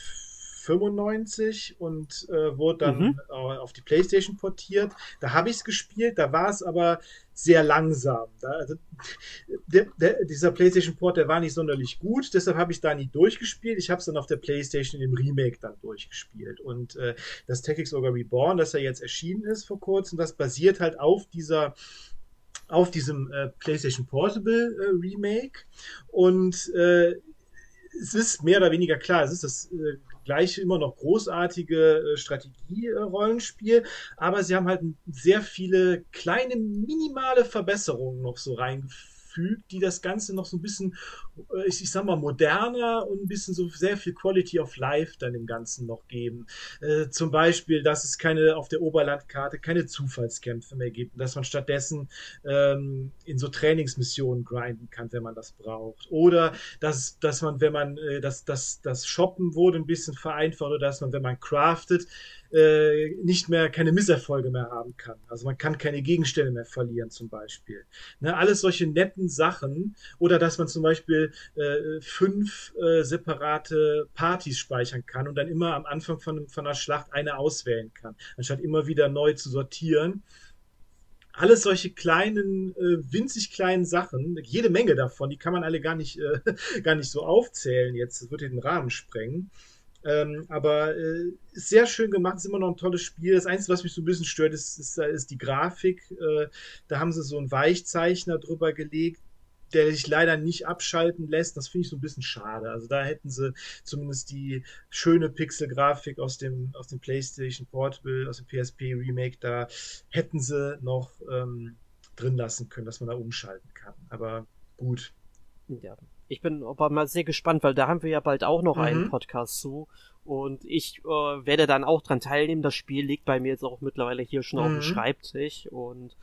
1995 und äh, wurde dann mhm. auf die PlayStation portiert. Da habe ich es gespielt, da war es aber sehr langsam. Da, also, der, der, dieser PlayStation-Port, der war nicht sonderlich gut, deshalb habe ich da nie durchgespielt. Ich habe es dann auf der PlayStation im Remake dann durchgespielt. Und äh, das Tactics Ogre Reborn, das ja jetzt erschienen ist vor kurzem, das basiert halt auf dieser auf diesem äh, PlayStation Portable äh, Remake und äh, es ist mehr oder weniger klar, es ist das äh, gleiche immer noch großartige äh, Strategie-Rollenspiel, aber sie haben halt sehr viele kleine, minimale Verbesserungen noch so reingefügt fügt, die das Ganze noch so ein bisschen, äh, ich, ich sag mal, moderner und ein bisschen so sehr viel Quality of Life dann im Ganzen noch geben. Äh, zum Beispiel, dass es keine auf der Oberlandkarte keine Zufallskämpfe mehr gibt, dass man stattdessen ähm, in so Trainingsmissionen grinden kann, wenn man das braucht. Oder dass, dass man, wenn man, äh, dass, dass das Shoppen wurde ein bisschen vereinfacht oder dass man, wenn man craftet, äh, nicht mehr keine Misserfolge mehr haben kann. Also man kann keine Gegenstände mehr verlieren zum Beispiel. Ne, alles solche netten Sachen oder dass man zum Beispiel äh, fünf äh, separate Partys speichern kann und dann immer am Anfang von, von einer Schlacht eine auswählen kann, anstatt immer wieder neu zu sortieren alles solche kleinen, äh, winzig kleinen Sachen, jede Menge davon, die kann man alle gar nicht, äh, gar nicht so aufzählen jetzt, das würde den Rahmen sprengen. Ähm, aber äh, ist sehr schön gemacht, ist immer noch ein tolles Spiel. Das Einzige, was mich so ein bisschen stört, ist, ist, ist die Grafik. Äh, da haben sie so einen Weichzeichner drüber gelegt, der sich leider nicht abschalten lässt. Das finde ich so ein bisschen schade. Also da hätten sie zumindest die schöne Pixel-Grafik aus dem, aus dem PlayStation Portable, aus dem PSP Remake, da hätten sie noch ähm, drin lassen können, dass man da umschalten kann. Aber gut. Ja, ich bin aber mal sehr gespannt, weil da haben wir ja bald auch noch mhm. einen Podcast zu. Und ich äh, werde dann auch dran teilnehmen. Das Spiel liegt bei mir jetzt auch mittlerweile hier schon mhm. auf dem mhm. Schreibtisch. Und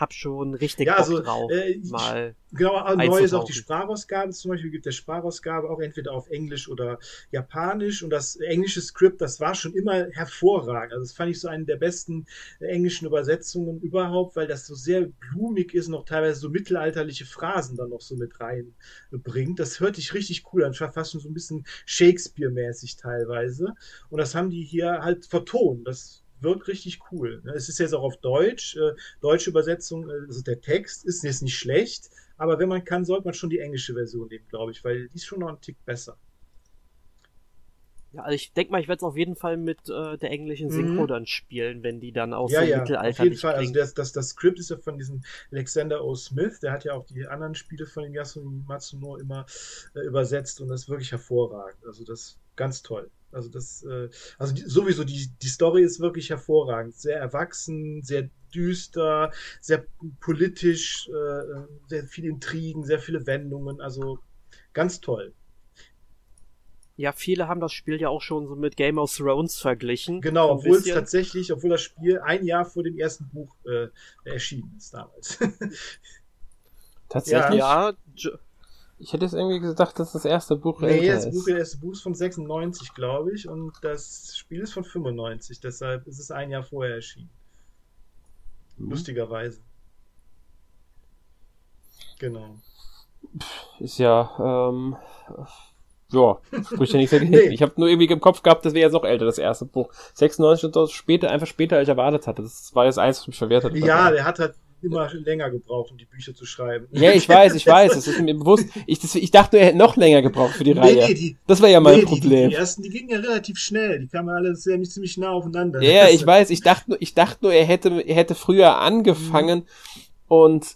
hab schon richtig ja, also, Bock drauf. Äh, mal genau, neu ist auch die Sprachausgabe. Zum Beispiel gibt der Sprachausgabe auch entweder auf Englisch oder Japanisch. Und das englische Skript, das war schon immer hervorragend. Also das fand ich so eine der besten englischen Übersetzungen überhaupt, weil das so sehr blumig ist und auch teilweise so mittelalterliche Phrasen dann noch so mit reinbringt. Das hört sich richtig cool an. Fast schon so ein bisschen Shakespeare-mäßig teilweise. Und das haben die hier halt vertont. Das wirkt richtig cool. Ne? Es ist jetzt auch auf Deutsch. Äh, deutsche Übersetzung, äh, also der Text ist jetzt nicht schlecht, aber wenn man kann, sollte man schon die englische Version nehmen, glaube ich, weil die ist schon noch einen Tick besser. Ja, also ich denke mal, ich werde es auf jeden Fall mit äh, der englischen Synchro mhm. dann spielen, wenn die dann auch ja, so ja, mittelalterlich auf jeden Fall. Also das, das, das Skript ist ja von diesem Alexander O. Smith, der hat ja auch die anderen Spiele von den Yasumi Matsuno immer äh, übersetzt und das ist wirklich hervorragend. Also das ist ganz toll. Also das, äh, also die, sowieso die, die Story ist wirklich hervorragend, sehr erwachsen, sehr düster, sehr politisch, äh, sehr viele Intrigen, sehr viele Wendungen, also ganz toll. Ja, viele haben das Spiel ja auch schon so mit Game of Thrones verglichen. Genau, obwohl es tatsächlich, obwohl das Spiel ein Jahr vor dem ersten Buch äh, erschienen ist damals. tatsächlich? Ja, ja ich hätte jetzt irgendwie gedacht, dass das erste Buch nee, das ist. Buch, das erste Buch ist von 96, glaube ich, und das Spiel ist von 95, deshalb ist es ein Jahr vorher erschienen. Mhm. Lustigerweise. Genau. Ist ja, ähm, ja, spricht ja nichts dagegen. nee. Ich habe nur irgendwie im Kopf gehabt, das wäre jetzt noch älter, das erste Buch. 96 und das später, einfach später, als ich erwartet hatte. Das war jetzt eins, was mich verwehrt hat. Ja, der hat halt immer länger gebraucht, um die Bücher zu schreiben. Ja, ich weiß, ich weiß, das ist mir bewusst. Ich, das, ich dachte, er hätte noch länger gebraucht für die nee, Reihe. Nee, die, das war ja mein nee, Problem. Die, die, ersten, die gingen ja relativ schnell, die kamen alle sehr, ziemlich nah aufeinander. Ja, ich weiß, ich dachte nur, ich dachte nur, er hätte, er hätte früher angefangen mhm. und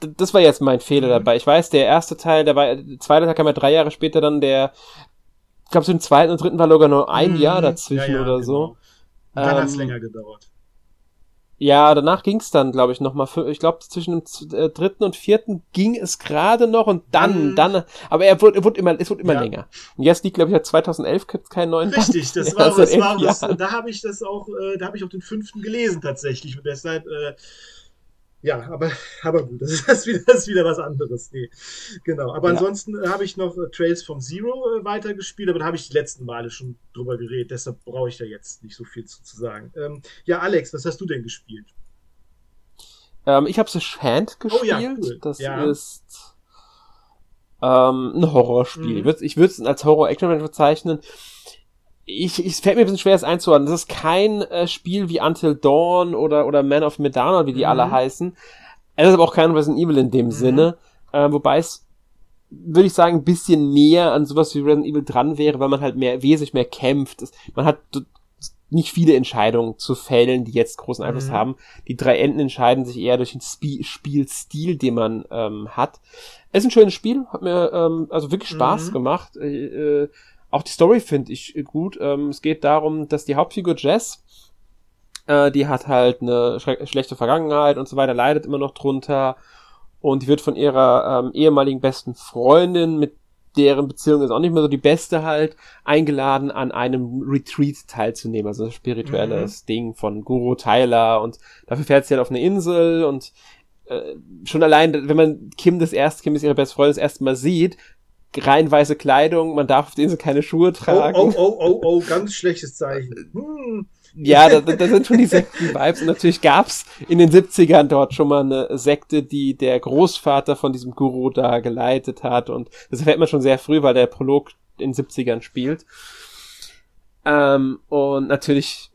das war jetzt mein Fehler dabei. Ich weiß, der erste Teil, der war, der zweite Teil kam ja drei Jahre später dann, der, ich glaube, so im zweiten und dritten war sogar nur ein mhm. Jahr dazwischen ja, ja, oder genau. so. Dann ähm, hat es länger gedauert. Ja, danach ging es dann, glaube ich, noch mal. Für, ich glaube, zwischen dem äh, dritten und vierten ging es gerade noch und dann, mhm. dann. Aber er wurde, er wurde immer, es wurde immer ja. länger. Und jetzt liegt, glaube ich, ja 2011 gibt es keinen neuen. Richtig, das war, das war das, da habe ich das auch, äh, da habe ich auch den fünften gelesen tatsächlich und deshalb. Äh, ja, aber, aber gut, das ist, das, wieder, das ist wieder was anderes. Nee, genau. Aber ja. ansonsten äh, habe ich noch äh, Trails from Zero äh, weitergespielt, aber da habe ich die letzten Male schon drüber geredet, deshalb brauche ich da jetzt nicht so viel zu, zu sagen. Ähm, ja, Alex, was hast du denn gespielt? Ähm, ich habe The Shant gespielt. Oh, ja, cool. Das ja. ist ähm, ein Horrorspiel. Mhm. Ich würde es als Horror-Action bezeichnen ich, ich fällt mir ein bisschen schwer, es einzuordnen. Das ist kein äh, Spiel wie Until Dawn oder, oder Man of Medan, wie die mhm. alle heißen. Es ist aber auch kein Resident Evil in dem mhm. Sinne. Äh, wobei es, würde ich sagen, ein bisschen näher an sowas wie Resident Evil dran wäre, weil man halt mehr, wesentlich mehr kämpft. Man hat nicht viele Entscheidungen zu fällen, die jetzt großen Einfluss mhm. haben. Die drei Enden entscheiden sich eher durch den Sp Spielstil, den man ähm, hat. Es ist ein schönes Spiel, hat mir ähm, also wirklich Spaß mhm. gemacht. Äh, auch die Story finde ich gut. Ähm, es geht darum, dass die Hauptfigur Jess, äh, die hat halt eine schlechte Vergangenheit und so weiter, leidet immer noch drunter und die wird von ihrer ähm, ehemaligen besten Freundin, mit deren Beziehung ist auch nicht mehr so die beste halt, eingeladen an einem Retreat teilzunehmen, also ein spirituelles mhm. Ding von Guru Tyler und dafür fährt sie halt auf eine Insel und äh, schon allein, wenn man Kim das erste, Kim ist ihre beste Freundin das erste Mal sieht, rein weiße Kleidung, man darf auf der Insel keine Schuhe tragen. Oh, oh, oh, oh, oh ganz schlechtes Zeichen. Hm. Ja, da, da sind schon die Sekten-Vibes. Und natürlich gab's in den 70ern dort schon mal eine Sekte, die der Großvater von diesem Guru da geleitet hat. Und das erfährt man schon sehr früh, weil der Prolog in den 70ern spielt. Ähm, und natürlich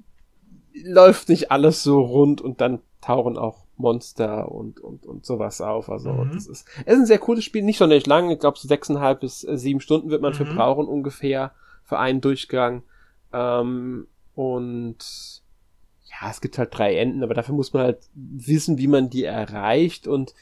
läuft nicht alles so rund und dann tauchen auch Monster und, und, und sowas auf. Also mhm. das ist, es ist ein sehr cooles Spiel, nicht sonderlich lang. Ich glaube, so sechseinhalb bis äh, sieben Stunden wird man mhm. für brauchen ungefähr für einen Durchgang. Ähm, und ja, es gibt halt drei Enden, aber dafür muss man halt wissen, wie man die erreicht und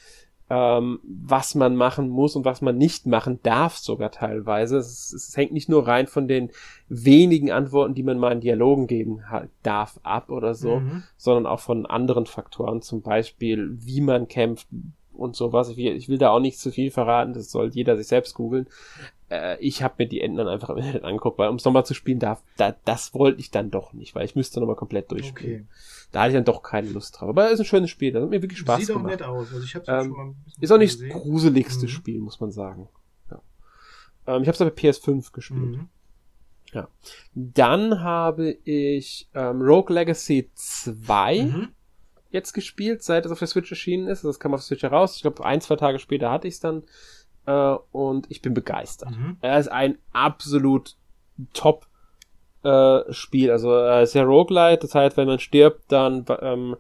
ähm, was man machen muss und was man nicht machen darf sogar teilweise. Es, es, hängt nicht nur rein von den wenigen Antworten, die man mal in Dialogen geben darf, ab oder so, mhm. sondern auch von anderen Faktoren, zum Beispiel, wie man kämpft und sowas. Ich will, ich will da auch nicht zu viel verraten, das soll jeder sich selbst googeln. Äh, ich habe mir die Enden dann einfach im Internet angeguckt, weil um es nochmal zu spielen darf, da, das wollte ich dann doch nicht, weil ich müsste nochmal komplett durchspielen. Okay. Da hatte ich dann doch keine Lust drauf. Aber es ist ein schönes Spiel, das hat mir wirklich Spaß Sieht gemacht. Sieht auch nett aus. Also ich hab's ähm, schon mal ein bisschen Ist auch nicht das gruseligste mhm. Spiel, muss man sagen. Ja. Ähm, ich habe es aber PS5 gespielt. Mhm. Ja. Dann habe ich ähm, Rogue Legacy 2 mhm. jetzt gespielt, seit es auf der Switch erschienen ist. Das kam auf der Switch heraus. Ich glaube, ein, zwei Tage später hatte ich es dann. Äh, und ich bin begeistert. Mhm. Er ist ein absolut top äh, Spiel. Also äh, sehr roguelite, das heißt, wenn man stirbt, dann ähm,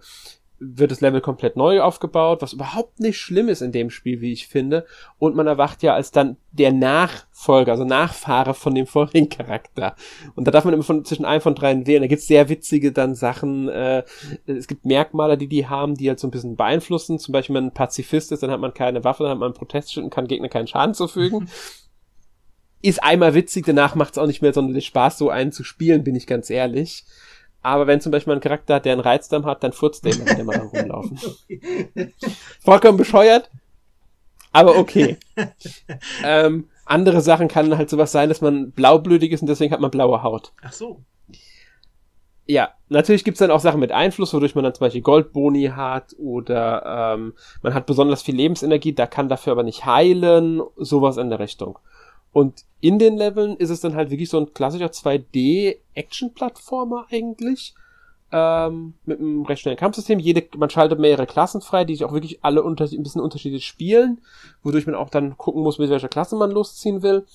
wird das Level komplett neu aufgebaut, was überhaupt nicht schlimm ist in dem Spiel, wie ich finde. Und man erwacht ja als dann der Nachfolger, also Nachfahre von dem vorigen Charakter. Und da darf man immer von, zwischen einem von dreien wählen. Da gibt's sehr witzige dann Sachen. Äh, es gibt Merkmale, die die haben, die halt so ein bisschen beeinflussen. Zum Beispiel, wenn man ein Pazifist ist, dann hat man keine Waffe, dann hat man einen Protestschild und kann Gegner keinen Schaden zufügen. ist einmal witzig, danach macht es auch nicht mehr sonderlich Spaß, so einen zu spielen, bin ich ganz ehrlich. Aber wenn zum Beispiel ein Charakter hat, der einen Reizdarm hat, dann furzt der immer, wenn der mal rumlaufen. Vollkommen bescheuert, aber okay. ähm, andere Sachen kann halt sowas sein, dass man blaublütig ist und deswegen hat man blaue Haut. Ach so. Ja, natürlich gibt's dann auch Sachen mit Einfluss, wodurch man dann zum Beispiel Goldboni hat oder ähm, man hat besonders viel Lebensenergie, da kann dafür aber nicht heilen, sowas in der Richtung. Und in den Leveln ist es dann halt wirklich so ein klassischer 2D-Action-Plattformer eigentlich. Ähm, mit einem recht schnellen Kampfsystem. Jede, man schaltet mehrere Klassen frei, die sich auch wirklich alle unter, ein bisschen unterschiedlich spielen, wodurch man auch dann gucken muss, mit welcher Klasse man losziehen will.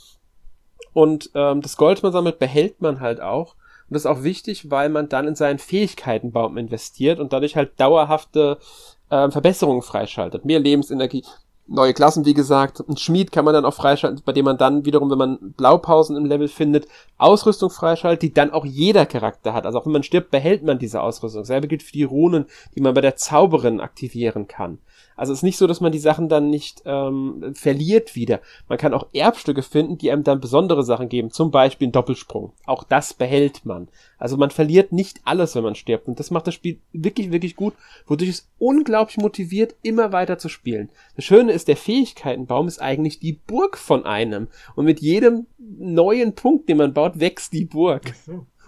Und ähm, das Gold, man sammelt, behält man halt auch. Und das ist auch wichtig, weil man dann in seinen Fähigkeitenbaum investiert und dadurch halt dauerhafte ähm, Verbesserungen freischaltet. Mehr Lebensenergie, neue Klassen, wie gesagt. Ein Schmied kann man dann auch freischalten, bei dem man dann wiederum, wenn man Blaupausen im Level findet, Ausrüstung freischaltet, die dann auch jeder Charakter hat. Also auch wenn man stirbt, behält man diese Ausrüstung. Selbe gilt für die Runen, die man bei der Zauberin aktivieren kann. Also es ist nicht so, dass man die Sachen dann nicht ähm, verliert wieder. Man kann auch Erbstücke finden, die einem dann besondere Sachen geben, zum Beispiel einen Doppelsprung. Auch das behält man. Also man verliert nicht alles, wenn man stirbt. Und das macht das Spiel wirklich, wirklich gut, wodurch es unglaublich motiviert, immer weiter zu spielen. Das Schöne ist, der Fähigkeitenbaum ist eigentlich die Burg von einem. Und mit jedem neuen Punkt, den man baut, wächst die Burg.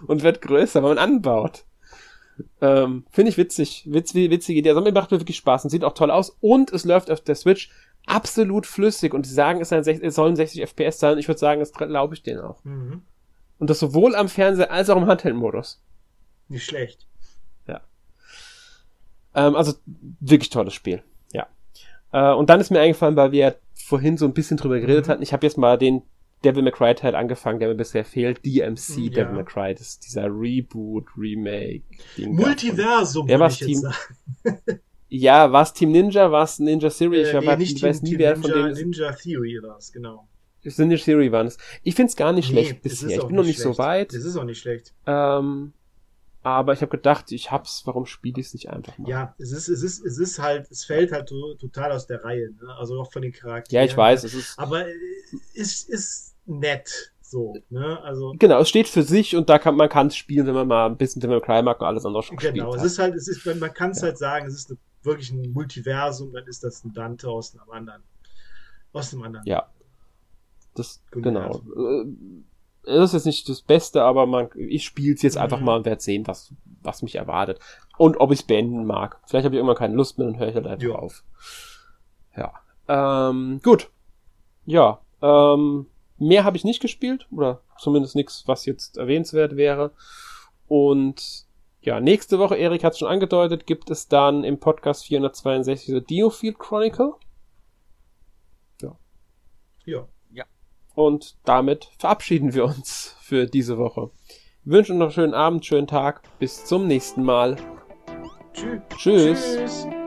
Und wird größer, weil man anbaut. Ähm, Finde ich witzig. Witz, witzige Idee. Also mir macht mir wirklich Spaß und sieht auch toll aus. Und es läuft auf der Switch absolut flüssig. Und sie sagen, es, sollen 60 FPS sein. Ich würde sagen, das glaube ich denen auch. Mhm. Und das sowohl am Fernseher als auch im Handheld-Modus. Nicht schlecht. Ja. Ähm, also wirklich tolles Spiel. Ja. Äh, und dann ist mir eingefallen, weil wir vorhin so ein bisschen drüber geredet mhm. hatten, ich habe jetzt mal den Devil May Cry Teil angefangen, der mir bisher fehlt. DMC Ja. Devil May Cry, das ist dieser Reboot, Remake. Ding Multiversum, Wer würde ich Team? Ja, war es Team Ninja, war es Ninja Theory? ich Äh, hab- nee, nicht ich Team, weiß nie, Team wer Ninja, von denen. Ninja Theory war es, genau. Ninja Theory waren es. Ich find's gar nicht schlecht Nee, es bisher. Ich bin noch nicht so schlecht. weit. Es ist auch nicht schlecht. Ähm, aber ich habe gedacht, ich hab's, warum spiele ich es nicht einfach mal? Ja, es ist, es ist, es ist halt, es fällt halt to total aus der Reihe, ne? Also auch von den Charakteren. Ja, ich weiß, es ist. Aber äh, es ist nett, so, ne? Also, Genau, es steht für sich und da kann man kann es spielen, wenn man mal ein bisschen Devil Cry mag und alles andere schon genau. gespielt Es ist halt, es ist, man, man kann es Ja. halt sagen, es ist eine, wirklich ein Multiversum, dann ist das ein Dante aus einem anderen. Aus einem anderen. Ja. Das, genau. Äh, Es ist jetzt nicht das Beste, aber man, ich spiele es jetzt einfach Mhm. mal und werde sehen, was, was mich erwartet. Und ob ich es beenden mag. Vielleicht habe ich irgendwann keine Lust mehr und höre ich halt einfach Ja. auf. Ja. Ähm, gut. Ja. Ähm, mehr habe ich nicht gespielt. Oder zumindest nichts, was jetzt erwähnenswert wäre. Und ja, nächste Woche, Erik hat es schon angedeutet, gibt es dann im Podcast 462 The Diofield Chronicle. Ja. Und damit verabschieden wir uns für diese Woche. Wir wünschen noch einen schönen Abend, schönen Tag. Bis zum nächsten Mal. Tschüss. Tschüss. Tschüss.